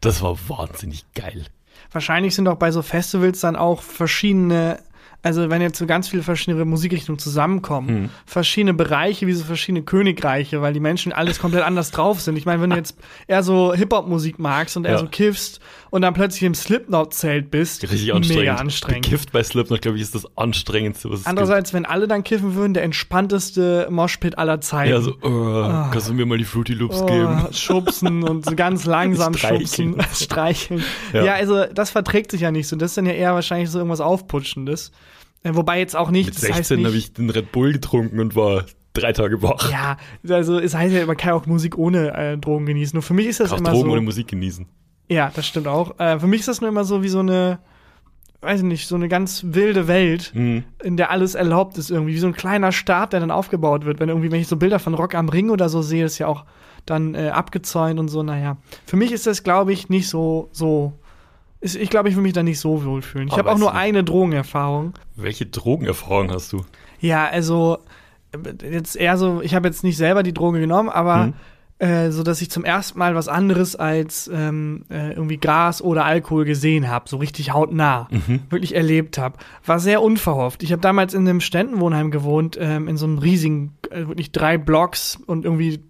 Das war wahnsinnig geil. Wahrscheinlich sind auch bei so Festivals dann auch verschiedene, also wenn jetzt so ganz viele verschiedene Musikrichtungen zusammenkommen, Hm. verschiedene Bereiche wie so verschiedene Königreiche, weil die Menschen alles komplett anders drauf sind. Ich meine, wenn du jetzt eher so Hip-Hop-Musik magst und eher Ja. so kiffst und dann plötzlich im Slipknot-Zelt bist, Richtig anstrengend. mega anstrengend. Gekifft bei Slipknot, glaube ich, ist das anstrengendste, was es Andererseits, wenn alle dann kiffen würden, der entspannteste Moshpit aller gibt. Zeiten. Ja, so, äh, kannst du mir mal die Fruity Loops Oh, geben? schubsen und so ganz langsam Streicheln. schubsen, streicheln. Ja. Ja. also das verträgt sich ja nicht so. Das ist dann ja eher wahrscheinlich so irgendwas Aufputschendes. Äh, Wobei jetzt auch nicht, Mit das heißt 16 nicht, habe ich den Red Bull getrunken und war drei Tage wach. Ja, also es heißt ja, man kann auch Musik ohne äh, Drogen genießen. Nur für mich ist das Krass immer Drogen so. ohne Musik genießen. Ja, das stimmt auch. Äh, für mich ist das nur immer so wie so eine, weiß ich nicht, so eine ganz wilde Welt, Mhm. in der alles erlaubt ist irgendwie. Wie so ein kleiner Staat, der dann aufgebaut wird. Wenn irgendwie, wenn ich so Bilder von Rock am Ring oder so sehe, ist ja auch dann äh, abgezäunt und so, naja. Für mich ist das, glaube ich, nicht so, so. Ist, ich glaube, ich will mich da nicht so wohlfühlen. Ich Aber habe auch nur du- eine Drogenerfahrung. Welche Drogenerfahrung hast du? Ja, also jetzt eher so, ich habe jetzt nicht selber die Droge genommen, aber mhm. Äh, so, dass ich zum ersten Mal was anderes als ähm, äh, irgendwie Gras oder Alkohol gesehen habe, so richtig hautnah, mhm. wirklich erlebt habe, war sehr unverhofft. Ich habe damals in einem Ständenwohnheim gewohnt, ähm, in so einem riesigen, äh, wirklich drei Blocks und irgendwie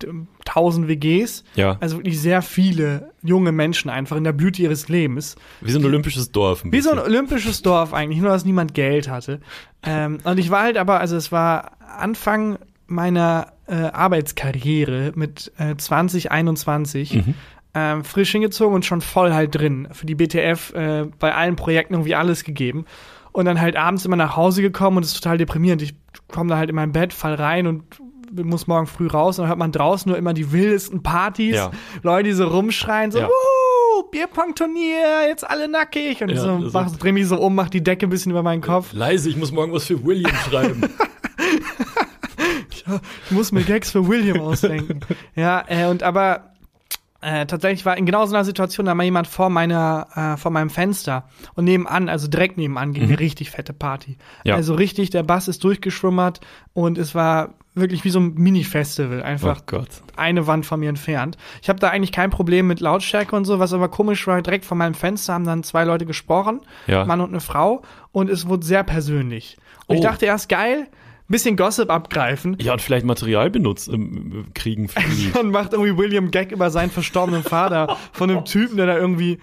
tausend WGs. Ja. Also wirklich sehr viele junge Menschen einfach in der Blüte ihres Lebens. Wie so ein olympisches Dorf. Wie so ein olympisches Dorf eigentlich, nur dass niemand Geld hatte. ähm, und ich war halt aber, also es war Anfang meiner äh, Arbeitskarriere mit äh, 2021 mhm. ähm, frisch hingezogen und schon voll halt drin. Für die BTF äh, bei allen Projekten irgendwie alles gegeben. Und dann halt abends immer nach Hause gekommen und es ist total deprimierend. Ich komme da halt in mein Bett, fall rein und muss morgen früh raus und dann hört man draußen nur immer die wildesten Partys, ja. Leute, die so rumschreien, so, ja. Bierpong-Turnier, jetzt alle nackig. Und ja, so, mach, dreh mich so um, mach die Decke ein bisschen über meinen Kopf. Leise, ich muss morgen was für William schreiben. ich muss mir Gags für William ausdenken. ja, äh, und aber äh, tatsächlich war in genau so einer Situation, da war jemand vor meiner, äh, vor meinem Fenster und nebenan, also direkt nebenan, ging mhm. eine richtig fette Party. Ja. Also richtig, der Bass ist durchgeschwummert und es war wirklich wie so ein Mini-Festival, einfach oh eine Wand von mir entfernt. Ich habe da eigentlich kein Problem mit Lautstärke und so, was aber komisch war, direkt vor meinem Fenster haben dann zwei Leute gesprochen, ja. Mann und eine Frau, und es wurde sehr persönlich. Und oh. ich dachte erst, geil, bisschen Gossip abgreifen. Ja, und vielleicht Material benutzt, ähm, kriegen für die. Dann macht irgendwie William Gag über seinen verstorbenen Vater von einem Typen, der da irgendwie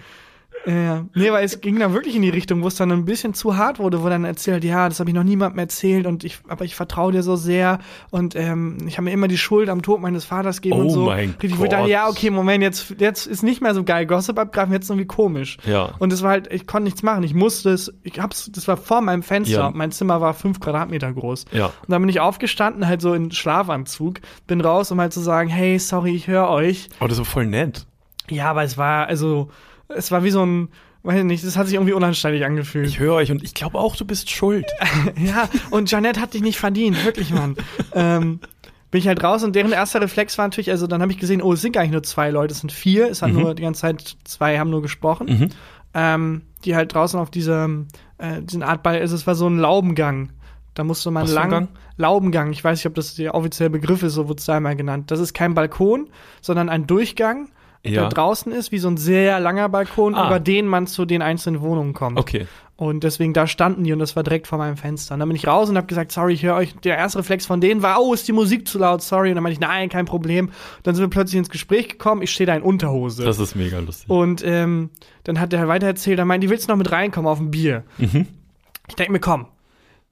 ja, nee, weil es ging dann wirklich in die Richtung, wo es dann ein bisschen zu hart wurde, wo dann erzählt, ja, das habe ich noch niemandem erzählt und ich, aber ich vertraue dir so sehr und ähm, ich habe mir immer die Schuld am Tod meines Vaters gegeben oh und so. Mein Richtig, Gott. Dachte, ja, okay, Moment, jetzt, jetzt ist nicht mehr so geil, Gossip abgreifen, jetzt irgendwie komisch. Ja. Und es war halt, ich konnte nichts machen, ich musste es, ich hab's, das war vor meinem Fenster, ja. mein Zimmer war fünf Quadratmeter groß. Ja. Und dann bin ich aufgestanden, halt so in Schlafanzug, bin raus, um halt zu sagen, hey, sorry, ich höre euch. Aber das war voll nett. Ja, aber es war, also, es war wie so ein, weiß nicht, das hat sich irgendwie unanständig angefühlt. Ich höre euch und ich glaube auch, du bist schuld. ja, und Janette hat dich nicht verdient, wirklich, Mann. ähm, bin ich halt raus und deren erster Reflex war natürlich, also dann habe ich gesehen, oh, es sind gar nicht nur zwei Leute, es sind vier, es hat mhm. nur die ganze Zeit zwei haben nur gesprochen. Mhm. Ähm, die halt draußen auf dieser, äh, diesen Art Ball, also es war so ein Laubengang. Da musste man lang Gang? Laubengang, ich weiß nicht, ob das der offizielle Begriff ist, so wurde es da einmal genannt. Das ist kein Balkon, sondern ein Durchgang ja. der draußen ist, wie so ein sehr langer Balkon, ah. über den man zu den einzelnen Wohnungen kommt. Okay. Und deswegen, da standen die und das war direkt vor meinem Fenster. Und dann bin ich raus und habe gesagt, sorry, ich höre euch. Der erste Reflex von denen war, oh, ist die Musik zu laut, sorry. Und dann meinte ich, nein, kein Problem. Und dann sind wir plötzlich ins Gespräch gekommen, ich stehe da in Unterhose. Das ist mega lustig. Und ähm, dann hat er weiter erzählt, er meinte, die willst du noch mit reinkommen auf ein Bier? Mhm. Ich denke mir, komm,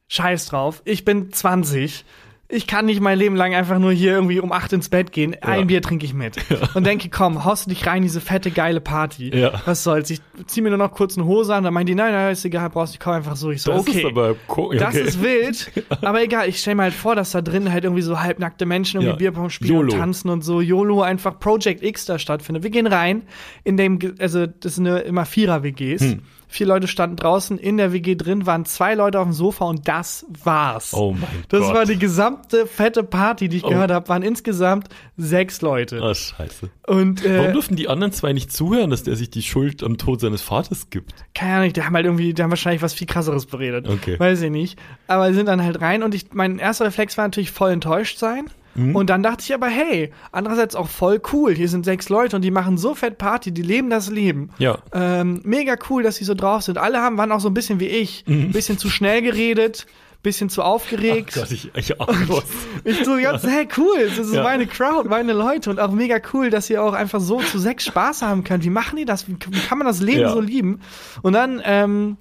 scheiß drauf, ich bin 20 ich kann nicht mein Leben lang einfach nur hier irgendwie um acht ins Bett gehen. Ein ja. Bier trinke ich mit. Ja. Und denke, komm, haust du dich rein, diese fette, geile Party. Ja. Was soll's? Ich zieh mir nur noch kurz eine Hose an, dann meint die, nein, nein, ist egal, brauchst du, ich komm einfach so. Ich so, das okay. Ist aber okay. Das ist wild, aber egal, ich stell mir halt vor, dass da drin halt irgendwie so halbnackte Menschen irgendwie Bierpong spielen YOLO. und tanzen und so. YOLO einfach Project X da stattfindet. Wir gehen rein, in dem, also das sind immer Vierer-WGs. Hm. Vier Leute standen draußen, in der WG drin waren zwei Leute auf dem Sofa und das war's. Oh mein das Gott. Das war die gesamte fette Party, die ich oh. gehört habe, waren insgesamt sechs Leute. Ah, scheiße. Und, äh, Warum durften die anderen zwei nicht zuhören, dass der sich die Schuld am Tod seines Vaters gibt? Keine Ahnung, die haben halt irgendwie, die haben wahrscheinlich was viel krasseres beredet. Okay. Weiß ich nicht. Aber sie sind dann halt rein und ich, mein erster Reflex war natürlich voll enttäuscht sein. Mhm. Und dann dachte ich aber, hey, andererseits auch voll cool. Hier sind sechs Leute und die machen so fett Party, die leben das Leben. Ja. Ähm, mega cool, dass sie so drauf sind. Alle haben, waren auch so ein bisschen wie ich. Mhm. Bisschen zu schnell geredet, bisschen zu aufgeregt. Ach Gott, ich, ich auch. ich so ganz, hey, cool, das ist ja. meine Crowd, meine Leute und auch mega cool, dass ihr auch einfach so zu sechs Spaß haben könnt. Wie machen die das? Wie, kann man das Leben ja. so lieben? Und dann, ähm,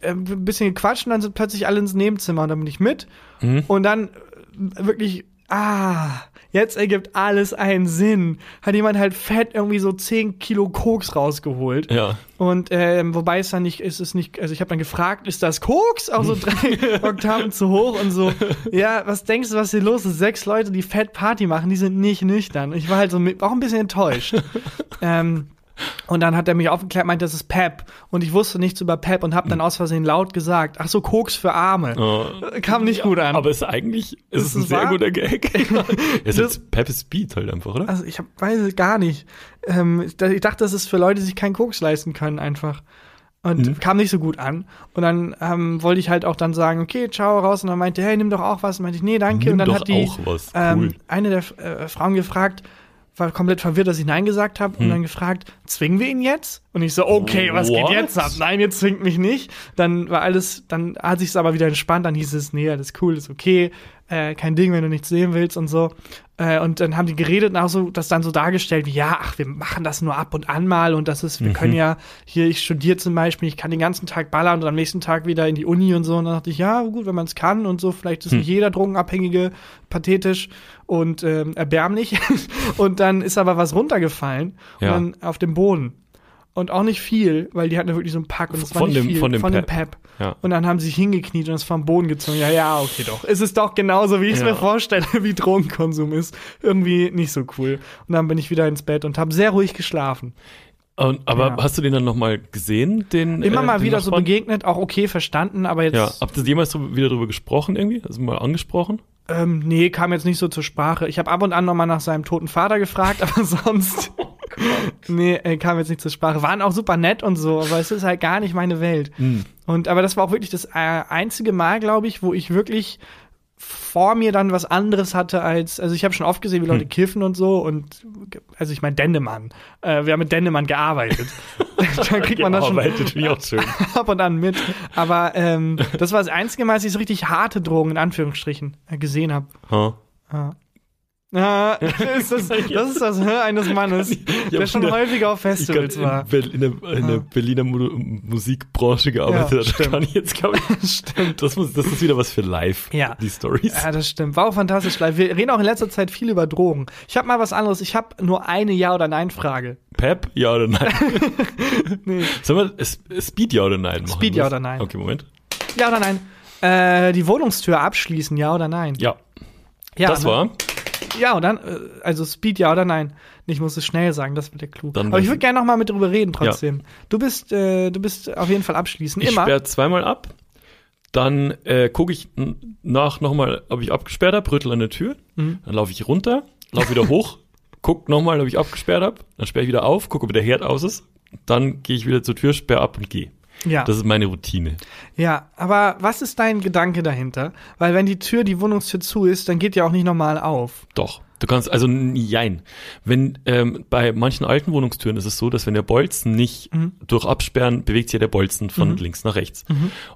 äh, ein bisschen gequatscht und dann sind plötzlich alle ins Nebenzimmer und dann bin ich mit. Mhm. Und dann äh, wirklich ah, jetzt ergibt alles einen Sinn. Hat jemand halt fett irgendwie so 10 Kilo Koks rausgeholt. Ja. Und ähm, wobei es dann nicht, ist es nicht, also ich habe dann gefragt, ist das Koks? Auch so drei Oktaven zu hoch und so. Ja, was denkst du, was hier los ist? Sechs Leute, die fett Party machen, die sind nicht nüchtern. Ich war halt so mit, auch ein bisschen enttäuscht. ähm, und dann hat er mich aufgeklärt, meint, das ist Pep. Und ich wusste nichts über Pep und habe dann aus Versehen laut gesagt, ach so, Koks für Arme. Oh. Kam nicht gut an. Aber es ist eigentlich, es ist, ist ein sehr wahr? guter Gag. es ist Pep ist Speed halt einfach, oder? Also ich hab, weiß es gar nicht. Ähm, ich dachte, das ist für Leute, die sich keinen Koks leisten können einfach. und mhm. kam nicht so gut an. Und dann ähm, wollte ich halt auch dann sagen, okay, ciao, raus. Und dann meinte, hey, nimm doch auch was. Und meinte ich, nee, danke. Nimm und dann hat die ähm, Cool. eine der äh, Frauen gefragt, war komplett verwirrt, dass ich Nein gesagt habe und Hm. dann gefragt, zwingen wir ihn jetzt? Und ich so, okay, was What? geht jetzt ab? Nein, jetzt zwingt mich nicht. Dann war alles, dann hat sich es aber wieder entspannt, dann hieß es, nee, alles cool, ist okay, äh, kein Ding, wenn du nichts sehen willst und so. Äh, und dann haben die geredet und auch so, das dann so dargestellt, wie, ja, ach, wir machen das nur ab und an mal und das ist, wir können ja, hier, ich studiere zum Beispiel, ich kann den ganzen Tag ballern und am nächsten Tag wieder in die Uni und so. Und dann dachte ich, ja, gut, wenn man es kann und so, vielleicht ist nicht jeder Drogenabhängige pathetisch und ähm, erbärmlich. und dann ist aber was runtergefallen Ja. und dann auf dem Boden. Und auch nicht viel, weil die hatten wirklich so einen Pack und es war Von nicht dem- viel. von dem Pep. Pep. Ja. Und dann haben sie sich hingekniet und es vom Boden gezogen. Ja, ja, okay doch. Es ist doch genauso, wie ich es Ja. mir vorstelle, wie Drogenkonsum ist. Irgendwie nicht so cool. Und dann bin ich wieder ins Bett und habe sehr ruhig geschlafen. Und, aber Ja. hast du den dann nochmal gesehen? Den, Immer äh, mal den wieder so Nachbarn? begegnet, auch okay verstanden, aber jetzt, Ja, habt ihr jemals wieder drüber gesprochen irgendwie? Also mal angesprochen? ähm, nee, kam jetzt nicht so zur Sprache. Ich habe ab und an noch mal nach seinem toten Vater gefragt, aber sonst, nee, äh, kam jetzt nicht zur Sprache. Waren auch super nett und so, aber es ist halt gar nicht meine Welt. Hm. Und aber das war auch wirklich das äh, einzige Mal, glaube ich, wo ich wirklich vor mir dann was anderes hatte als, also ich habe schon oft gesehen, wie Leute Hm. kiffen und so und also ich meine Dennemann. Äh, wir haben mit Dennemann gearbeitet. da kriegt man das schon auch schön. ab und an mit. Aber ähm, das war das einzige Mal, dass ich so richtig harte Drogen in Anführungsstrichen äh, gesehen habe. Ha. Ah, ist das, das ist das Hör eines Mannes, der schon häufiger auf Festivals war. in, der, in der. Berliner Mu Musikbranche gearbeitet. Ja, stimmt. kann ich jetzt, glaube ich, stimmt. Das, muss, das ist wieder was für live, Ja. die Stories. Ja, das stimmt. War auch fantastisch live. Wir reden auch in letzter Zeit viel über Drogen. Ich habe mal was anderes. Ich habe nur eine Ja- oder Nein-Frage. Pep, ja oder nein? Nee. Sollen wir Speed, ja oder nein machen? Speed, ja oder nein? Okay, Moment. Ja oder nein? Äh, die Wohnungstür abschließen, ja oder nein? Ja, ja das ne? war. Ja, und dann, äh, also Speed, ja oder nein? Ich muss es schnell sagen, das wird der Clou. Dann Aber ich würde ich- gerne noch mal mit drüber reden trotzdem. Du bist, äh, du bist auf jeden Fall abschließen. Ich Immer. sperre zweimal ab. Dann äh, gucke ich nach nochmal, ob ich abgesperrt habe, rüttel an der Tür. Mhm. Dann laufe ich runter, laufe wieder hoch, guck nochmal, ob ich abgesperrt habe. Dann sperre ich wieder auf, gucke, ob der Herd aus ist. Dann gehe ich wieder zur Tür, sperre ab und gehe. Ja. Das ist meine Routine. Ja, aber was ist dein Gedanke dahinter? Weil wenn die Tür, die Wohnungstür zu ist, dann geht die auch nicht normal auf. Doch. Du kannst, also jein. Wenn ähm, bei manchen alten Wohnungstüren ist es so, dass wenn der Bolzen nicht Mhm. durch Absperren bewegt sich ja der Bolzen von links nach rechts.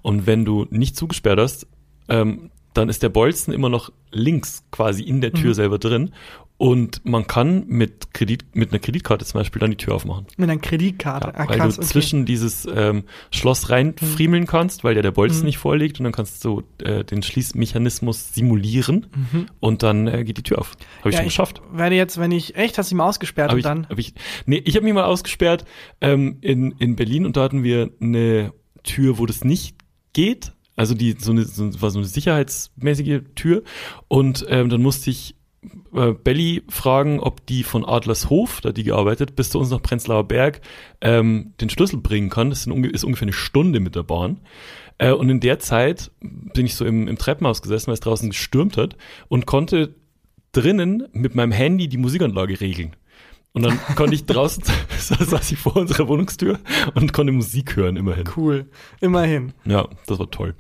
Und wenn du nicht zugesperrt hast, ähm, dann ist der Bolzen immer noch links quasi in der Mhm. Tür selber drin. Und man kann mit Kredit, mit einer Kreditkarte zum Beispiel dann die Tür aufmachen. Mit einer Kreditkarte. ah, weil krass, du okay. zwischen dieses ähm, Schloss reinfriemeln kannst, weil ja der Bolzen Mhm. nicht vorliegt und dann kannst du äh, den Schließmechanismus simulieren und dann äh, geht die Tür auf. Habe ich Mhm. ja, schon geschafft. Ich werde jetzt, wenn ich, echt, hast du ihn mal ausgesperrt Hab und ich, dann? hab ich, nee, ich habe mich mal ausgesperrt ähm, in, in Berlin und da hatten wir eine Tür, wo das nicht geht. Also die so eine, so, war so eine sicherheitsmäßige Tür. Und ähm, dann musste ich äh, Belly fragen, ob die von Adlershof, da die gearbeitet, bis zu uns nach Prenzlauer Berg ähm, den Schlüssel bringen kann. Das unge ist ungefähr eine Stunde mit der Bahn. Äh, und in der Zeit bin ich so im, im Treppenhaus gesessen, weil es draußen gestürmt hat und konnte drinnen mit meinem Handy die Musikanlage regeln. Und dann konnte ich draußen, saß ich vor unserer Wohnungstür und konnte Musik hören, immerhin. Cool. Immerhin. Ja, das war toll.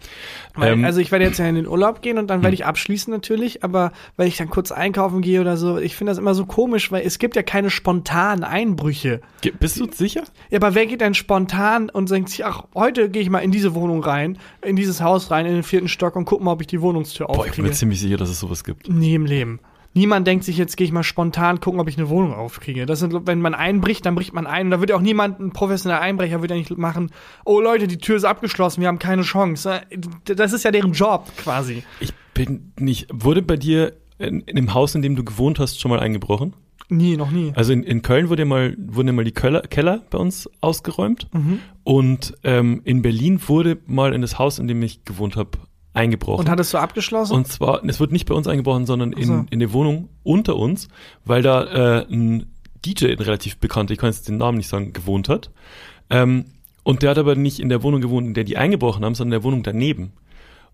Weil, Ähm, also ich werde jetzt ja in den Urlaub gehen und dann werde ich abschließen natürlich, aber weil ich dann kurz einkaufen gehe oder so, ich finde das immer so komisch, weil es gibt ja keine spontanen Einbrüche. ge- bist du sicher? Ja, aber wer geht denn spontan und denkt sich, ach, heute gehe ich mal in diese Wohnung rein, in dieses Haus rein, in den vierten Stock und guck mal, ob ich die Wohnungstür Boah, ich bin aufkriege? mir ziemlich sicher, dass es sowas gibt. Nie im Leben. Niemand denkt sich, jetzt gehe ich mal spontan gucken, ob ich eine Wohnung aufkriege. Das sind, wenn man einbricht, dann bricht man ein. Und da wird ja auch niemand, ein professioneller Einbrecher, wird ja nicht machen, oh Leute, die Tür ist abgeschlossen, wir haben keine Chance. Das ist ja deren Job quasi. Ich bin nicht. Wurde bei dir in, in dem Haus, in dem du gewohnt hast, schon mal eingebrochen? Nie, noch nie. Also in, in Köln wurde mal, wurden ja mal die Keller, Keller bei uns ausgeräumt. Und ähm, in Berlin wurde mal in das Haus, in dem ich gewohnt habe, eingebrochen. Und hattest du abgeschlossen? Und zwar, es wird nicht bei uns eingebrochen, sondern in, so. in der Wohnung unter uns, weil da äh, ein DJ, ein relativ bekannter, ich kann jetzt den Namen nicht sagen, gewohnt hat. Ähm, und der hat aber nicht in der Wohnung gewohnt, in der die eingebrochen haben, sondern in der Wohnung daneben.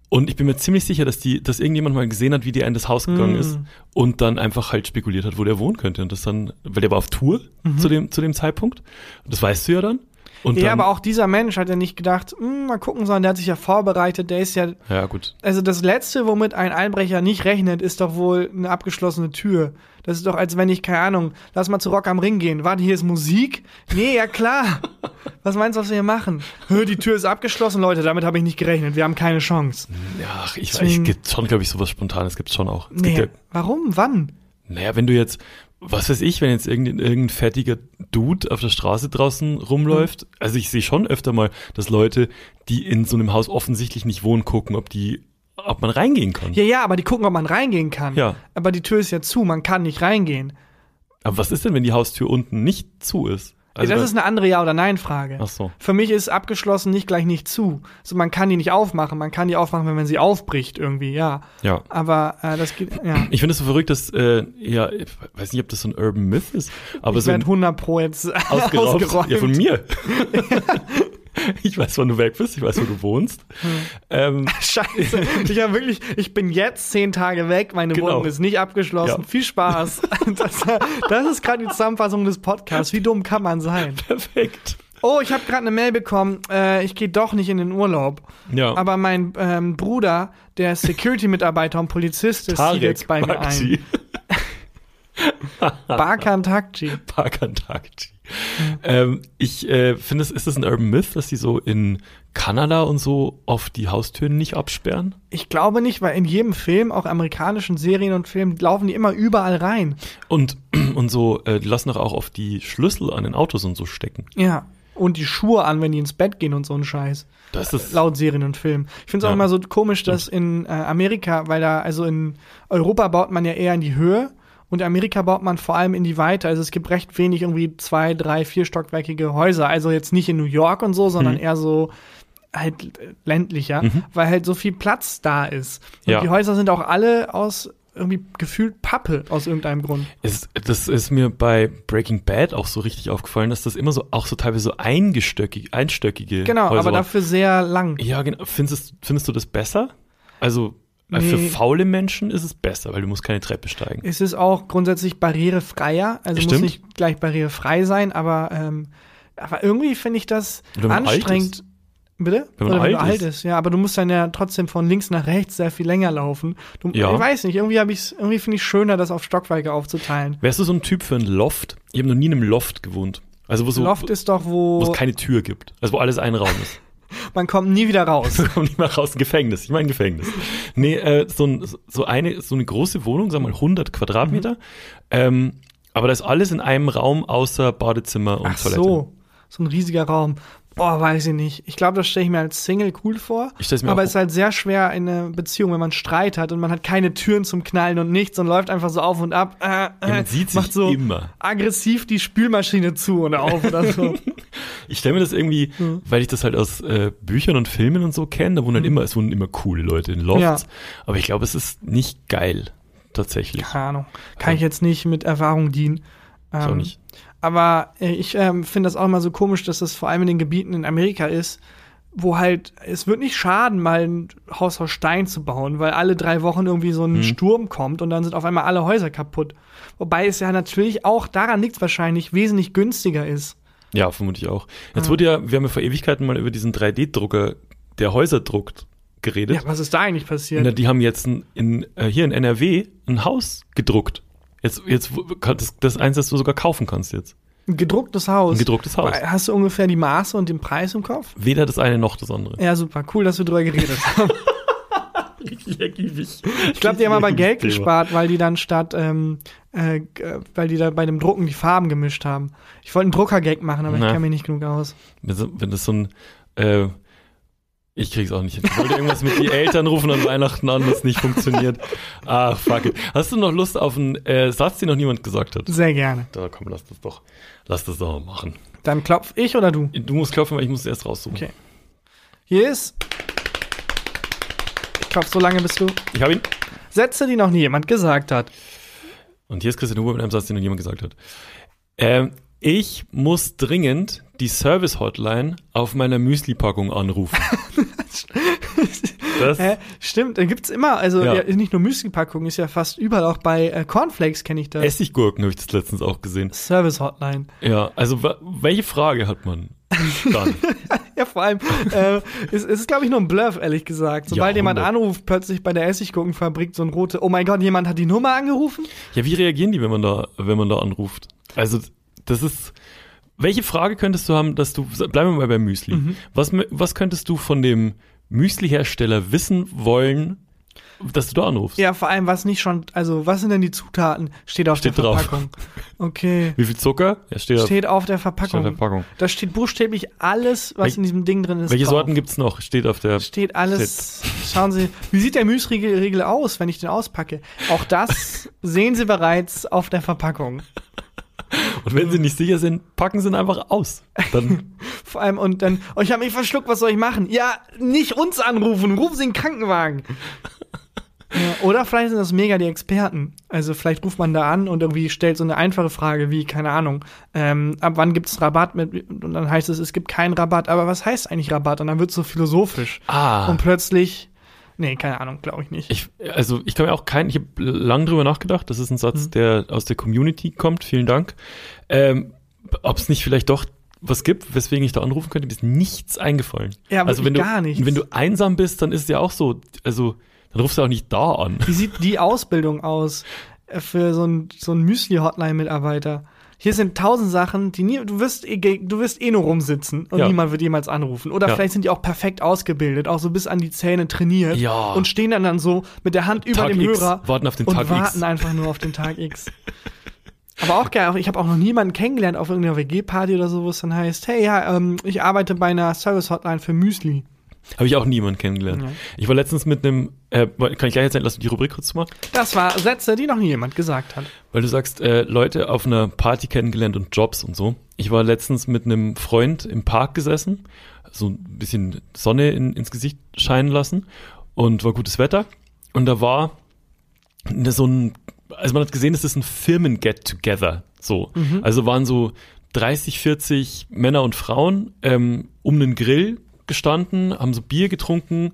Und ich bin mir ziemlich sicher, dass die, dass irgendjemand mal gesehen hat, wie der in das Haus gegangen Mm. ist und dann einfach halt spekuliert hat, wo der wohnen könnte. Und das dann, weil der war auf Tour Mhm. zu dem, zu dem Zeitpunkt. Und das weißt du ja dann. Und ja, aber auch dieser Mensch hat ja nicht gedacht, hm, mal gucken, sondern der hat sich ja vorbereitet, der ist ja. Ja, gut. Also das Letzte, womit ein Einbrecher nicht rechnet, ist doch wohl eine abgeschlossene Tür. Das ist doch, als wenn ich, keine Ahnung, lass mal zu Rock am Ring gehen. Warte, hier ist Musik? Nee, ja klar. was meinst du, was wir hier machen? Hör, die Tür ist abgeschlossen, Leute, damit habe ich nicht gerechnet. Wir haben keine Chance. Ja, ich weiß, es gibt schon, glaube ich, sowas Spontanes gibt es schon auch. Es nee, ja, warum? Wann? Naja, wenn du jetzt, was weiß ich, wenn jetzt irgendein, irgendein fertiger Dude auf der Straße draußen rumläuft, mhm. also ich sehe schon öfter mal, dass Leute, die in so einem Haus offensichtlich nicht wohnen, gucken, ob die ob man reingehen kann. Ja, ja, aber die gucken, ob man reingehen kann. Ja. Aber die Tür ist ja zu, man kann nicht reingehen. Aber was ist denn, wenn die Haustür unten nicht zu ist? Also das ist eine andere Ja- oder Nein-Frage. Ach so. Für mich ist abgeschlossen nicht gleich nicht zu. Also man kann die nicht aufmachen, man kann die aufmachen, wenn man sie aufbricht irgendwie, ja. Ja. Aber äh, das geht, ja. Ich finde es so verrückt, dass, äh, ja, ich weiß nicht, ob das so ein Urban Myth ist, aber ich so. Ich 100 pro jetzt ausgeraubt. ausgeräumt. Ja, von mir. Ich weiß, wann du weg bist, ich weiß, wo du wohnst. Hm. Ähm, Scheiße. Ich habe wirklich, ich bin jetzt zehn Tage weg, meine genau. Wohnung ist nicht abgeschlossen. Ja. Viel Spaß. Das, das ist gerade die Zusammenfassung des Podcasts. Wie dumm kann man sein? Perfekt. Oh, ich habe gerade eine Mail bekommen. Äh, ich gehe doch nicht in den Urlaub. Ja. Aber mein ähm, Bruder, der Security-Mitarbeiter und Polizist ist, Tarek zieht jetzt bei mir ein. Barkan Takji. Barkan Takji. Ähm, ich äh, finde, ist das ein Urban Myth, dass die so in Kanada und so oft die Haustüren nicht absperren? Ich glaube nicht, weil in jedem Film, auch amerikanischen Serien und Filmen, laufen die immer überall rein. Und, und so, äh, die lassen doch auch oft die Schlüssel an den Autos und so stecken. Ja. Und die Schuhe an, wenn die ins Bett gehen und so ein Scheiß. Das ist laut Serien und Filmen. Ich finde es auch ja. immer so komisch, dass in äh, Amerika, weil da, also in Europa baut man ja eher in die Höhe und in Amerika baut man vor allem in die Weite. Also es gibt recht wenig irgendwie zwei, drei, vier stockwerkige Häuser. Also jetzt nicht in New York und so, sondern mhm. eher so halt ländlicher, mhm. weil halt so viel Platz da ist. Und ja. die Häuser sind auch alle aus irgendwie gefühlt Pappe aus irgendeinem Grund. Es, das ist mir bei Breaking Bad auch so richtig aufgefallen, dass das immer so auch so teilweise so eingestöckig, einstöckige Genau, Häuser aber dafür sehr lang. Ja, genau. Findest, findest du das besser? Also Nee. Für faule Menschen ist es besser, weil du musst keine Treppe steigen. Es ist auch grundsätzlich barrierefreier, also Stimmt. muss nicht gleich barrierefrei sein, aber, ähm, aber irgendwie finde ich das anstrengend. Bitte? Wenn man Oder wenn alt, du alt ist. Ja, aber du musst dann ja trotzdem von links nach rechts sehr viel länger laufen. Du, ja. Ich weiß nicht, irgendwie habe ich irgendwie finde ich schöner, das auf Stockwerke aufzuteilen. Wärst du so ein Typ für ein Loft? Ich habe noch nie in einem Loft gewohnt. Also wo so Loft ist doch wo wo es keine Tür gibt, also wo alles ein Raum ist. Man kommt nie wieder raus. Man kommt nie mehr raus. Ein Gefängnis. Ich meine Gefängnis. Nee, äh, so, ein, so eine so eine große Wohnung, sagen wir mal 100 Quadratmeter. Mhm. Ähm, aber da ist alles in einem Raum außer Badezimmer und Ach Toilette. so, so ein riesiger Raum. Boah, weiß ich nicht. Ich glaube, das stelle ich mir als Single cool vor. Ich mir aber auch es ist halt sehr schwer in einer Beziehung, wenn man Streit hat und man hat keine Türen zum Knallen und nichts und läuft einfach so auf und ab. Äh, ja, man sieht macht sich so immer. aggressiv die Spülmaschine zu und auf oder so. ich stelle mir das irgendwie, mhm. weil ich das halt aus äh, Büchern und Filmen und so kenne, da wohnen halt immer, es wohnen immer coole Leute in Lofts. Ja. Aber ich glaube, es ist nicht geil. Tatsächlich. Keine Ahnung. Kann also, ich jetzt nicht mit Erfahrung dienen. Ähm, so nicht. Aber äh, ich ähm, finde das auch immer so komisch, dass das vor allem in den Gebieten in Amerika ist, wo halt, es wird nicht schaden, mal ein Haus aus Stein zu bauen, weil alle drei Wochen irgendwie so ein mhm. Sturm kommt und dann sind auf einmal alle Häuser kaputt. Wobei es ja natürlich auch daran liegt wahrscheinlich wesentlich günstiger ist. Ja, vermutlich auch. Jetzt ja. wurde ja, wir haben ja vor Ewigkeiten mal über diesen 3D-Drucker, der Häuser druckt, geredet. Ja, was ist da eigentlich passiert? Na, die haben jetzt in, in, äh, hier in NRW ein Haus gedruckt. Jetzt, jetzt das, das eins, das du sogar kaufen kannst jetzt. Ein gedrucktes Haus. Ein gedrucktes Haus. Hast du ungefähr die Maße und den Preis im Kopf? Weder das eine noch das andere. Ja, super. Cool, dass wir drüber geredet haben. Richtig ergiebig. Ich glaube, die haben aber Geld Thema. gespart, weil die dann statt, ähm, äh, weil die da bei dem Drucken die Farben gemischt haben. Ich wollte einen Drucker-Gag machen, aber Na. ich kenne mich nicht genug aus. Wenn das so ein, äh, ich krieg's auch nicht hin. Ich wollte irgendwas mit die Eltern rufen an Weihnachten an, das nicht funktioniert. Ach, fuck it. Hast du noch Lust auf einen äh, Satz, den noch niemand gesagt hat? Sehr gerne. Da komm, lass das doch, lass das doch machen. Dann klopf ich oder du? Du musst klopfen, weil ich muss es erst raussuchen. Okay. Hier ist. Ich klopf so lange, bis du. Ich hab ihn. Sätze, die noch nie jemand gesagt hat. Und hier ist Christian Huber mit einem Satz, den noch niemand gesagt hat. Ähm, ich muss dringend die Service-Hotline auf meiner Müsli-Packung anrufen. das Hä? Stimmt, da gibt's immer, also ja. Ja, nicht nur Müsli-Packung, ist ja fast überall, auch bei äh, Cornflakes kenne ich das. Essiggurken habe ich das letztens auch gesehen. Service-Hotline. Ja, also welche Frage hat man? Dann. ja, vor allem, äh, es, es ist, glaube ich, nur ein Bluff, ehrlich gesagt. Sobald ja, jemand anruft, plötzlich bei der Essiggurkenfabrik so ein rote, oh mein Gott, jemand hat die Nummer angerufen? Ja, wie reagieren die, wenn man da, wenn man da anruft? Also, das ist, welche Frage könntest du haben, dass du, bleiben wir mal beim Müsli. Mhm. Was, was könntest du von dem Müsli-Hersteller wissen wollen, dass du da anrufst. Ja, vor allem, was nicht schon, also was sind denn die Zutaten? Steht auf steht der Verpackung. Drauf. Okay. Wie viel Zucker? Ja, steht, steht auf, auf der Verpackung. Steht auf der Verpackung. Da steht buchstäblich alles, was Wel in diesem Ding drin ist. Welche drauf. Sorten gibt's noch? Steht auf der. Steht alles. Steht. Schauen Sie, wie sieht der Müsriegel aus, wenn ich den auspacke? Auch das sehen Sie bereits auf der Verpackung. Und wenn sie nicht sicher sind, packen sie ihn einfach aus. Dann Vor allem, und dann, oh, ich habe mich verschluckt, was soll ich machen? Ja, nicht uns anrufen, rufen Sie den Krankenwagen. Ja, oder vielleicht sind das mega die Experten. Also vielleicht ruft man da an und irgendwie stellt so eine einfache Frage wie, keine Ahnung, ähm, ab wann gibt es Rabatt mit, und dann heißt es, es gibt keinen Rabatt, aber was heißt eigentlich Rabatt? Und dann wird es so philosophisch. Ah. Und plötzlich, nee, keine Ahnung, glaube ich nicht. Ich, also ich kann mir auch keinen, ich habe lange drüber nachgedacht, das ist ein Satz, mhm. der aus der Community kommt, vielen Dank. Ähm, Ob es nicht vielleicht doch was gibt, weswegen ich da anrufen könnte, mir ist nichts eingefallen. Ja, aber also wenn du, gar nichts. Wenn du einsam bist, dann ist es ja auch so, also dann rufst du auch nicht da an. Wie sieht die Ausbildung aus für so ein, so Müsli-Hotline-Mitarbeiter? Hier sind tausend Sachen, die nie, du wirst eh, du wirst eh nur rumsitzen und ja. niemand wird jemals anrufen. Oder ja. vielleicht sind die auch perfekt ausgebildet, auch so bis an die Zähne trainiert ja. und stehen dann dann so mit der Hand über Tag dem X, Hörer warten auf den und Tag warten X. einfach nur auf den Tag X. Aber auch geil, ich habe auch noch niemanden kennengelernt auf irgendeiner WG-Party oder so, wo es dann heißt, hey, ja, ähm, ich arbeite bei einer Service-Hotline für Müsli. Habe ich auch niemanden kennengelernt. Ja. Ich war letztens mit einem, äh, kann ich gleich erzählen, lass du die Rubrik kurz machen? Das war Sätze, die noch nie jemand gesagt hat. Weil du sagst, äh, Leute auf einer Party kennengelernt und Jobs und so. Ich war letztens mit einem Freund im Park gesessen, so ein bisschen Sonne in, ins Gesicht scheinen lassen und war gutes Wetter. Und da war so ein, also man hat gesehen, es ist ein Firmen-Get-Together. So. Mhm. Also waren so 30, 40 Männer und Frauen ähm, um einen Grill gestanden, haben so Bier getrunken,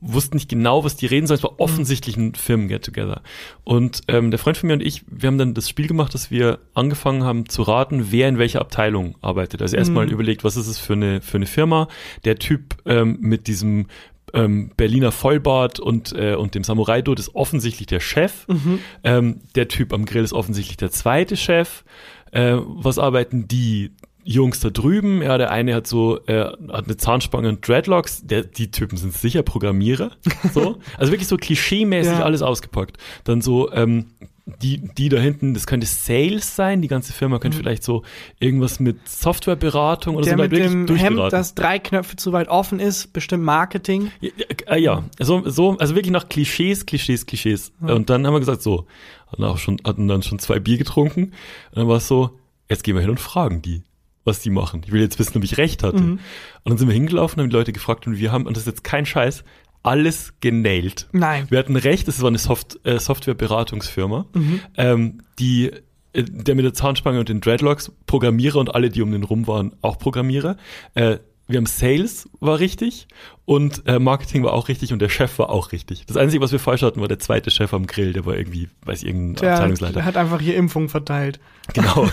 wussten nicht genau, was die reden sollen. Es war mhm. offensichtlich ein Firmen-Get-Together. Und ähm, der Freund von mir und ich, wir haben dann das Spiel gemacht, dass wir angefangen haben zu raten, wer in welcher Abteilung arbeitet. Also erstmal mhm. überlegt, was ist es für eine, für eine Firma. Der Typ ähm, mit diesem ähm, Berliner Vollbart und, äh, und dem Samurai-Dot ist offensichtlich der Chef. Mhm. Ähm, der Typ am Grill ist offensichtlich der zweite Chef. Äh, was arbeiten die Jungs da drüben, ja, der eine hat so, äh, hat eine Zahnspange und Dreadlocks, der, die Typen sind sicher Programmierer, so. also wirklich so klischeemäßig ja. alles ausgepackt. Dann so, ähm, die, die da hinten, das könnte Sales sein, die ganze Firma könnte mhm. vielleicht so irgendwas mit Softwareberatung oder Der so. Mit dem Hemd, das drei Knöpfe zu weit offen ist, bestimmt Marketing. Ja, äh, ja. So, so, also wirklich nach Klischees, Klischees, Klischees. Mhm. Und dann haben wir gesagt, so, hatten, auch schon, hatten dann schon zwei Bier getrunken. Und dann war es so, jetzt gehen wir hin und fragen die was die machen. Ich will jetzt wissen, ob ich recht hatte. Mhm. Und dann sind wir hingelaufen, haben die Leute gefragt und wir haben, und das ist jetzt kein Scheiß, alles genailt. Nein. Wir hatten recht, es war eine Soft äh, Softwareberatungsfirma, mhm. ähm, die äh, der mit der Zahnspange und den Dreadlocks Programmierer und alle, die um den rum waren, auch Programmierer. Äh, wir haben Sales war richtig und äh, Marketing war auch richtig und der Chef war auch richtig. Das Einzige, was wir falsch hatten, war der zweite Chef am Grill, der war irgendwie, weiß ich, irgendein der, Abteilungsleiter. Der hat einfach hier Impfungen verteilt. Genau.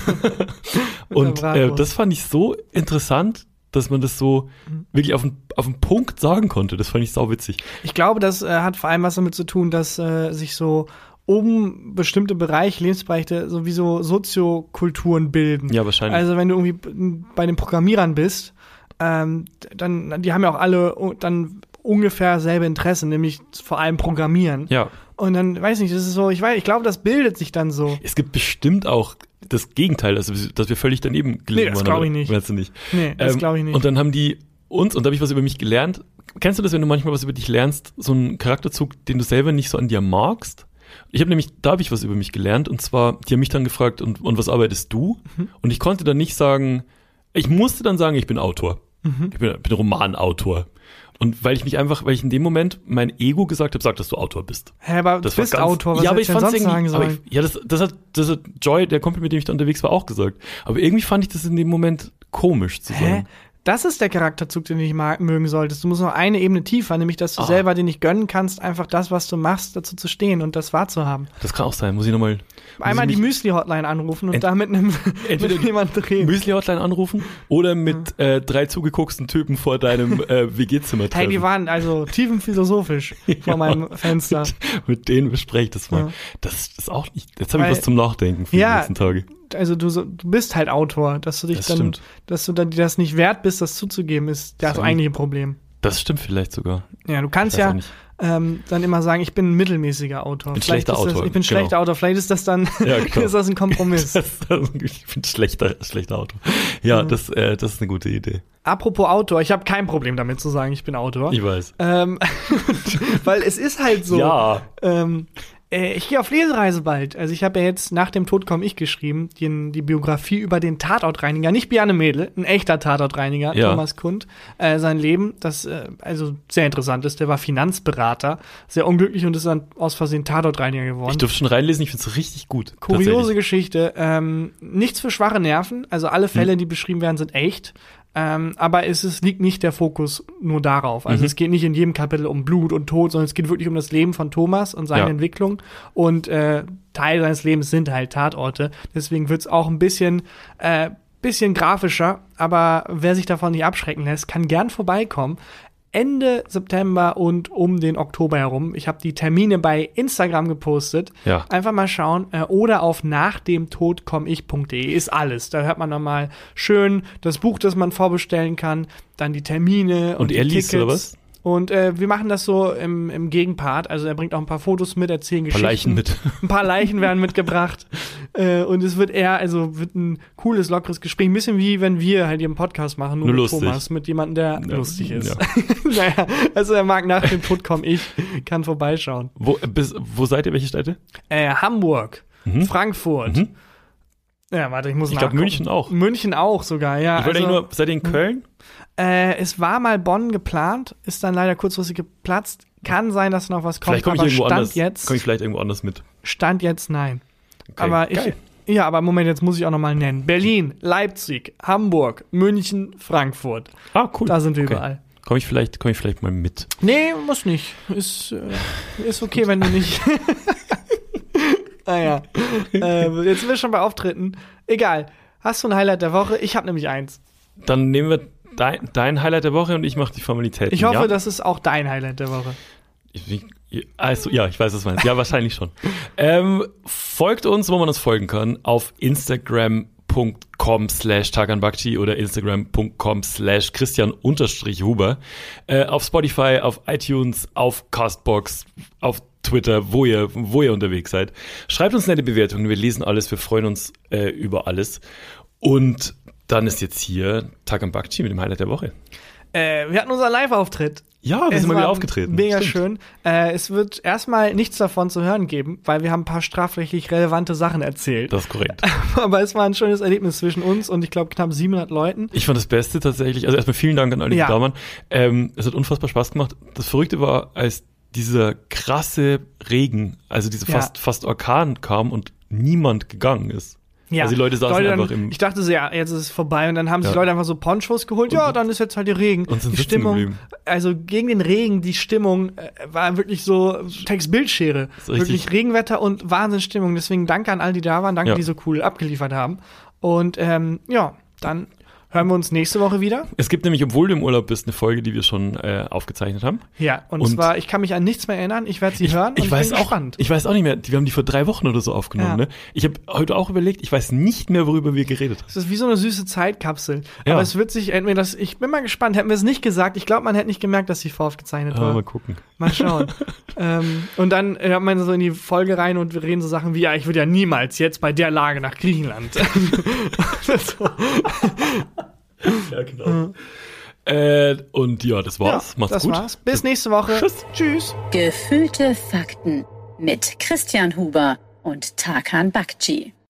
und äh, das fand ich so interessant, dass man das so mhm. wirklich auf den, auf den Punkt sagen konnte. Das fand ich sau witzig. Ich glaube, das äh, hat vor allem was damit zu tun, dass äh, sich so um bestimmte Bereiche, Lebensbereiche, sowieso Soziokulturen bilden. Ja, wahrscheinlich. Also wenn du irgendwie bei den Programmierern bist, ähm, dann, die haben ja auch alle dann ungefähr selbe Interessen, nämlich vor allem Programmieren. Ja. Und dann, weiß nicht, das ist so, ich weiß, ich glaube, das bildet sich dann so. Es gibt bestimmt auch das Gegenteil, also, dass wir völlig daneben gelegen nee, das glaube ich nicht. Weißt du nicht. Nee, das ähm, glaube ich nicht. Und dann haben die uns, und da habe ich was über mich gelernt. Kennst du das, wenn du manchmal was über dich lernst, so einen Charakterzug, den du selber nicht so an dir magst? Ich habe nämlich, da habe ich was über mich gelernt, und zwar, die haben mich dann gefragt, und, und was arbeitest du? Mhm. Und ich konnte dann nicht sagen, ich musste dann sagen, ich bin Autor. Mhm. Ich bin, bin Romanautor. Und weil ich mich einfach, weil ich in dem Moment mein Ego gesagt habe, sag, dass du Autor bist. Hä, aber das du bist ganz, Autor, was ja, aber ich fand's irgendwie, sagen sollen? Ich, ja, das, das hat, das hat Joy, der Kumpel, mit dem ich da unterwegs war, auch gesagt. Aber irgendwie fand ich das in dem Moment komisch zu sagen. Das ist der Charakterzug, den du nicht mögen solltest. Du musst noch eine Ebene tiefer, nämlich dass du oh. selber dir nicht gönnen kannst, einfach das, was du machst, dazu zu stehen und das wahrzuhaben. Das kann auch sein. Muss ich nochmal. Einmal die Müsli-Hotline anrufen und da mit einem entweder mit jemand reden. Müsli-Hotline anrufen oder mit ja. äh, drei zugegucksten Typen vor deinem äh, WG-Zimmer treffen. Hey, die waren also tiefenphilosophisch vor meinem Fenster. Mit, denen bespreche ich das mal. Ja. Das ist auch nicht. Jetzt habe ich was zum Nachdenken für ja, die nächsten Tage also du, du bist halt Autor, dass du dich das dann, stimmt. dass du dann dir das nicht wert bist, das zuzugeben, ist das, das eigentliche Problem. Das stimmt vielleicht sogar. Ja, du kannst ja ähm, dann immer sagen, ich bin ein mittelmäßiger Autor. Bin schlechter das, Autor. ich bin genau. schlechter Autor. Vielleicht ist das dann ja, genau. ist das ein Kompromiss. Das, ich bin schlechter, schlechter Autor. Ja, mhm. das, äh, das ist eine gute Idee. Apropos Autor, ich habe kein Problem damit zu sagen, ich bin Autor. Ich weiß. Ähm, weil es ist halt so. Ja. Ähm, äh, ich gehe auf Lesereise bald. Also ich habe ja jetzt nach dem Tod komme ich geschrieben, die, die Biografie über den Tatortreiniger, nicht Biane Mädel, ein echter Tatortreiniger, ja. Thomas Kund. Äh, sein Leben, das äh, also sehr interessant ist, der war Finanzberater, sehr unglücklich und ist dann aus Versehen Tatortreiniger geworden. Ich durfte schon reinlesen, ich finde es richtig gut. Kuriose Geschichte, ähm, nichts für schwache Nerven, also alle Fälle, hm. die beschrieben werden, sind echt. Ähm, aber es ist, liegt nicht der Fokus nur darauf. Also mhm. es geht nicht in jedem Kapitel um Blut und Tod, sondern es geht wirklich um das Leben von Thomas und seine ja. Entwicklung. Und äh, Teil seines Lebens sind halt Tatorte. Deswegen wird es auch ein bisschen, äh, bisschen grafischer. Aber wer sich davon nicht abschrecken lässt, kann gern vorbeikommen. Ende September und um den Oktober herum. Ich habe die Termine bei Instagram gepostet. Ja. Einfach mal schauen. Äh, oder auf nachdemtodkommich.de ist alles. Da hört man nochmal schön das Buch, das man vorbestellen kann, dann die Termine und, und er liest Tickets. oder was? Und äh, wir machen das so im, im Gegenpart. Also er bringt auch ein paar Fotos mit, erzählen Geschichten. Ein paar Leichen mit. Ein paar Leichen werden mitgebracht. Äh, und es wird eher, also wird ein cooles, lockeres Gespräch. Ein bisschen wie wenn wir halt hier einen Podcast machen, nur, nur mit lustig. Thomas, mit jemandem, der ja, lustig ist. Ja. naja, also er mag nach dem Tod kommen, ich kann vorbeischauen. Wo, bis, wo seid ihr? Welche Städte? Äh, Hamburg, mhm. Frankfurt. Mhm. Ja, warte, ich muss Ich glaube München auch. München auch sogar, ja. Ich wollte also, nur, seid ihr in Köln? Äh, es war mal Bonn geplant, ist dann leider kurzfristig geplatzt. Kann sein, dass noch was kommt. Vielleicht komme ich irgendwo Stand anders. Jetzt, komme ich vielleicht irgendwo anders mit. Stand jetzt nein. Okay, aber geil. ich, ja, aber Moment, jetzt muss ich auch noch mal nennen. Berlin, Leipzig, Hamburg, München, Frankfurt. Ah, cool. Da sind wir okay. überall. Komme ich vielleicht, komme ich vielleicht mal mit? Nee, muss nicht. Ist, äh, ist okay, wenn du nicht. naja. Ah, äh, jetzt sind wir schon bei Auftritten. Egal. Hast du ein Highlight der Woche? Ich habe nämlich eins. Dann nehmen wir dein, dein Highlight der Woche und ich mache die Formalitäten. Ich hoffe, ja? das ist auch dein Highlight der Woche. Ich, also, ja, ich weiß, was du meinst. Ja, wahrscheinlich schon. Ähm, folgt uns, wo man uns folgen kann, auf Instagram.com slash taganbakti oder Instagram.com slash Christian unterstrich Huber. Äh, auf Spotify, auf iTunes, auf Castbox, auf Twitter, wo ihr, wo ihr unterwegs seid. Schreibt uns nette Bewertungen, wir lesen alles, wir freuen uns äh, über alles. Und dann ist jetzt hier Takam Bakchi mit dem Highlight der Woche. Äh, wir hatten unseren Live-Auftritt. Ja, wir es sind mal wieder aufgetreten. Mega Stimmt. schön. Äh, es wird erstmal nichts davon zu hören geben, weil wir haben ein paar strafrechtlich relevante Sachen erzählt. Das ist korrekt. Aber es war ein schönes Erlebnis zwischen uns und ich glaube knapp 700 Leuten. Ich fand das Beste tatsächlich, also erstmal vielen Dank an alle, die ja. da waren. Ähm, es hat unfassbar Spaß gemacht. Das Verrückte war, als dieser krasse Regen, also diese fast, ja. fast Orkan kam und niemand gegangen ist. Ja. Also die Leute saßen Leute einfach dann, im. Ich dachte so, ja, jetzt ist es vorbei. Und dann haben sich Leute einfach so Ponchos geholt. Und ja, dann ist jetzt halt der Regen. Und sind die Stimmung, geblieben. also gegen den Regen, die Stimmung äh, war wirklich so Textbildschere. Wirklich Regenwetter und Wahnsinnsstimmung. Deswegen danke an all die da waren. Danke, ja. die so cool abgeliefert haben. Und ähm, ja, dann hören wir uns nächste Woche wieder. Es gibt nämlich, obwohl du im Urlaub bist, eine Folge, die wir schon äh, aufgezeichnet haben. Ja, und, und, zwar, ich kann mich an nichts mehr erinnern. Ich werde sie ich, hören. Ich, ich weiß auch, gespannt. ich weiß auch nicht mehr. Wir haben die vor drei Wochen oder so aufgenommen. Ja. Ne? Ich habe heute auch überlegt. Ich weiß nicht mehr, worüber wir geredet haben. Es ist wie so eine süße Zeitkapsel. Ja. Aber es wird sich, entweder das, ich bin mal gespannt. Hätten wir es nicht gesagt, ich glaube, man hätte nicht gemerkt, dass sie voraufgezeichnet war. mal gucken. Mal schauen. ähm, und dann hört man so in die Folge rein und wir reden so Sachen wie, ja, ich würde ja niemals jetzt bei der Lage nach Griechenland. ja, genau. Äh, und ja, das war's. Ja, Macht's das gut. war's. Bis nächste Woche. Tschüss. Tschüss. Gefühlte Fakten mit Christian Huber und Tarkan Bakci.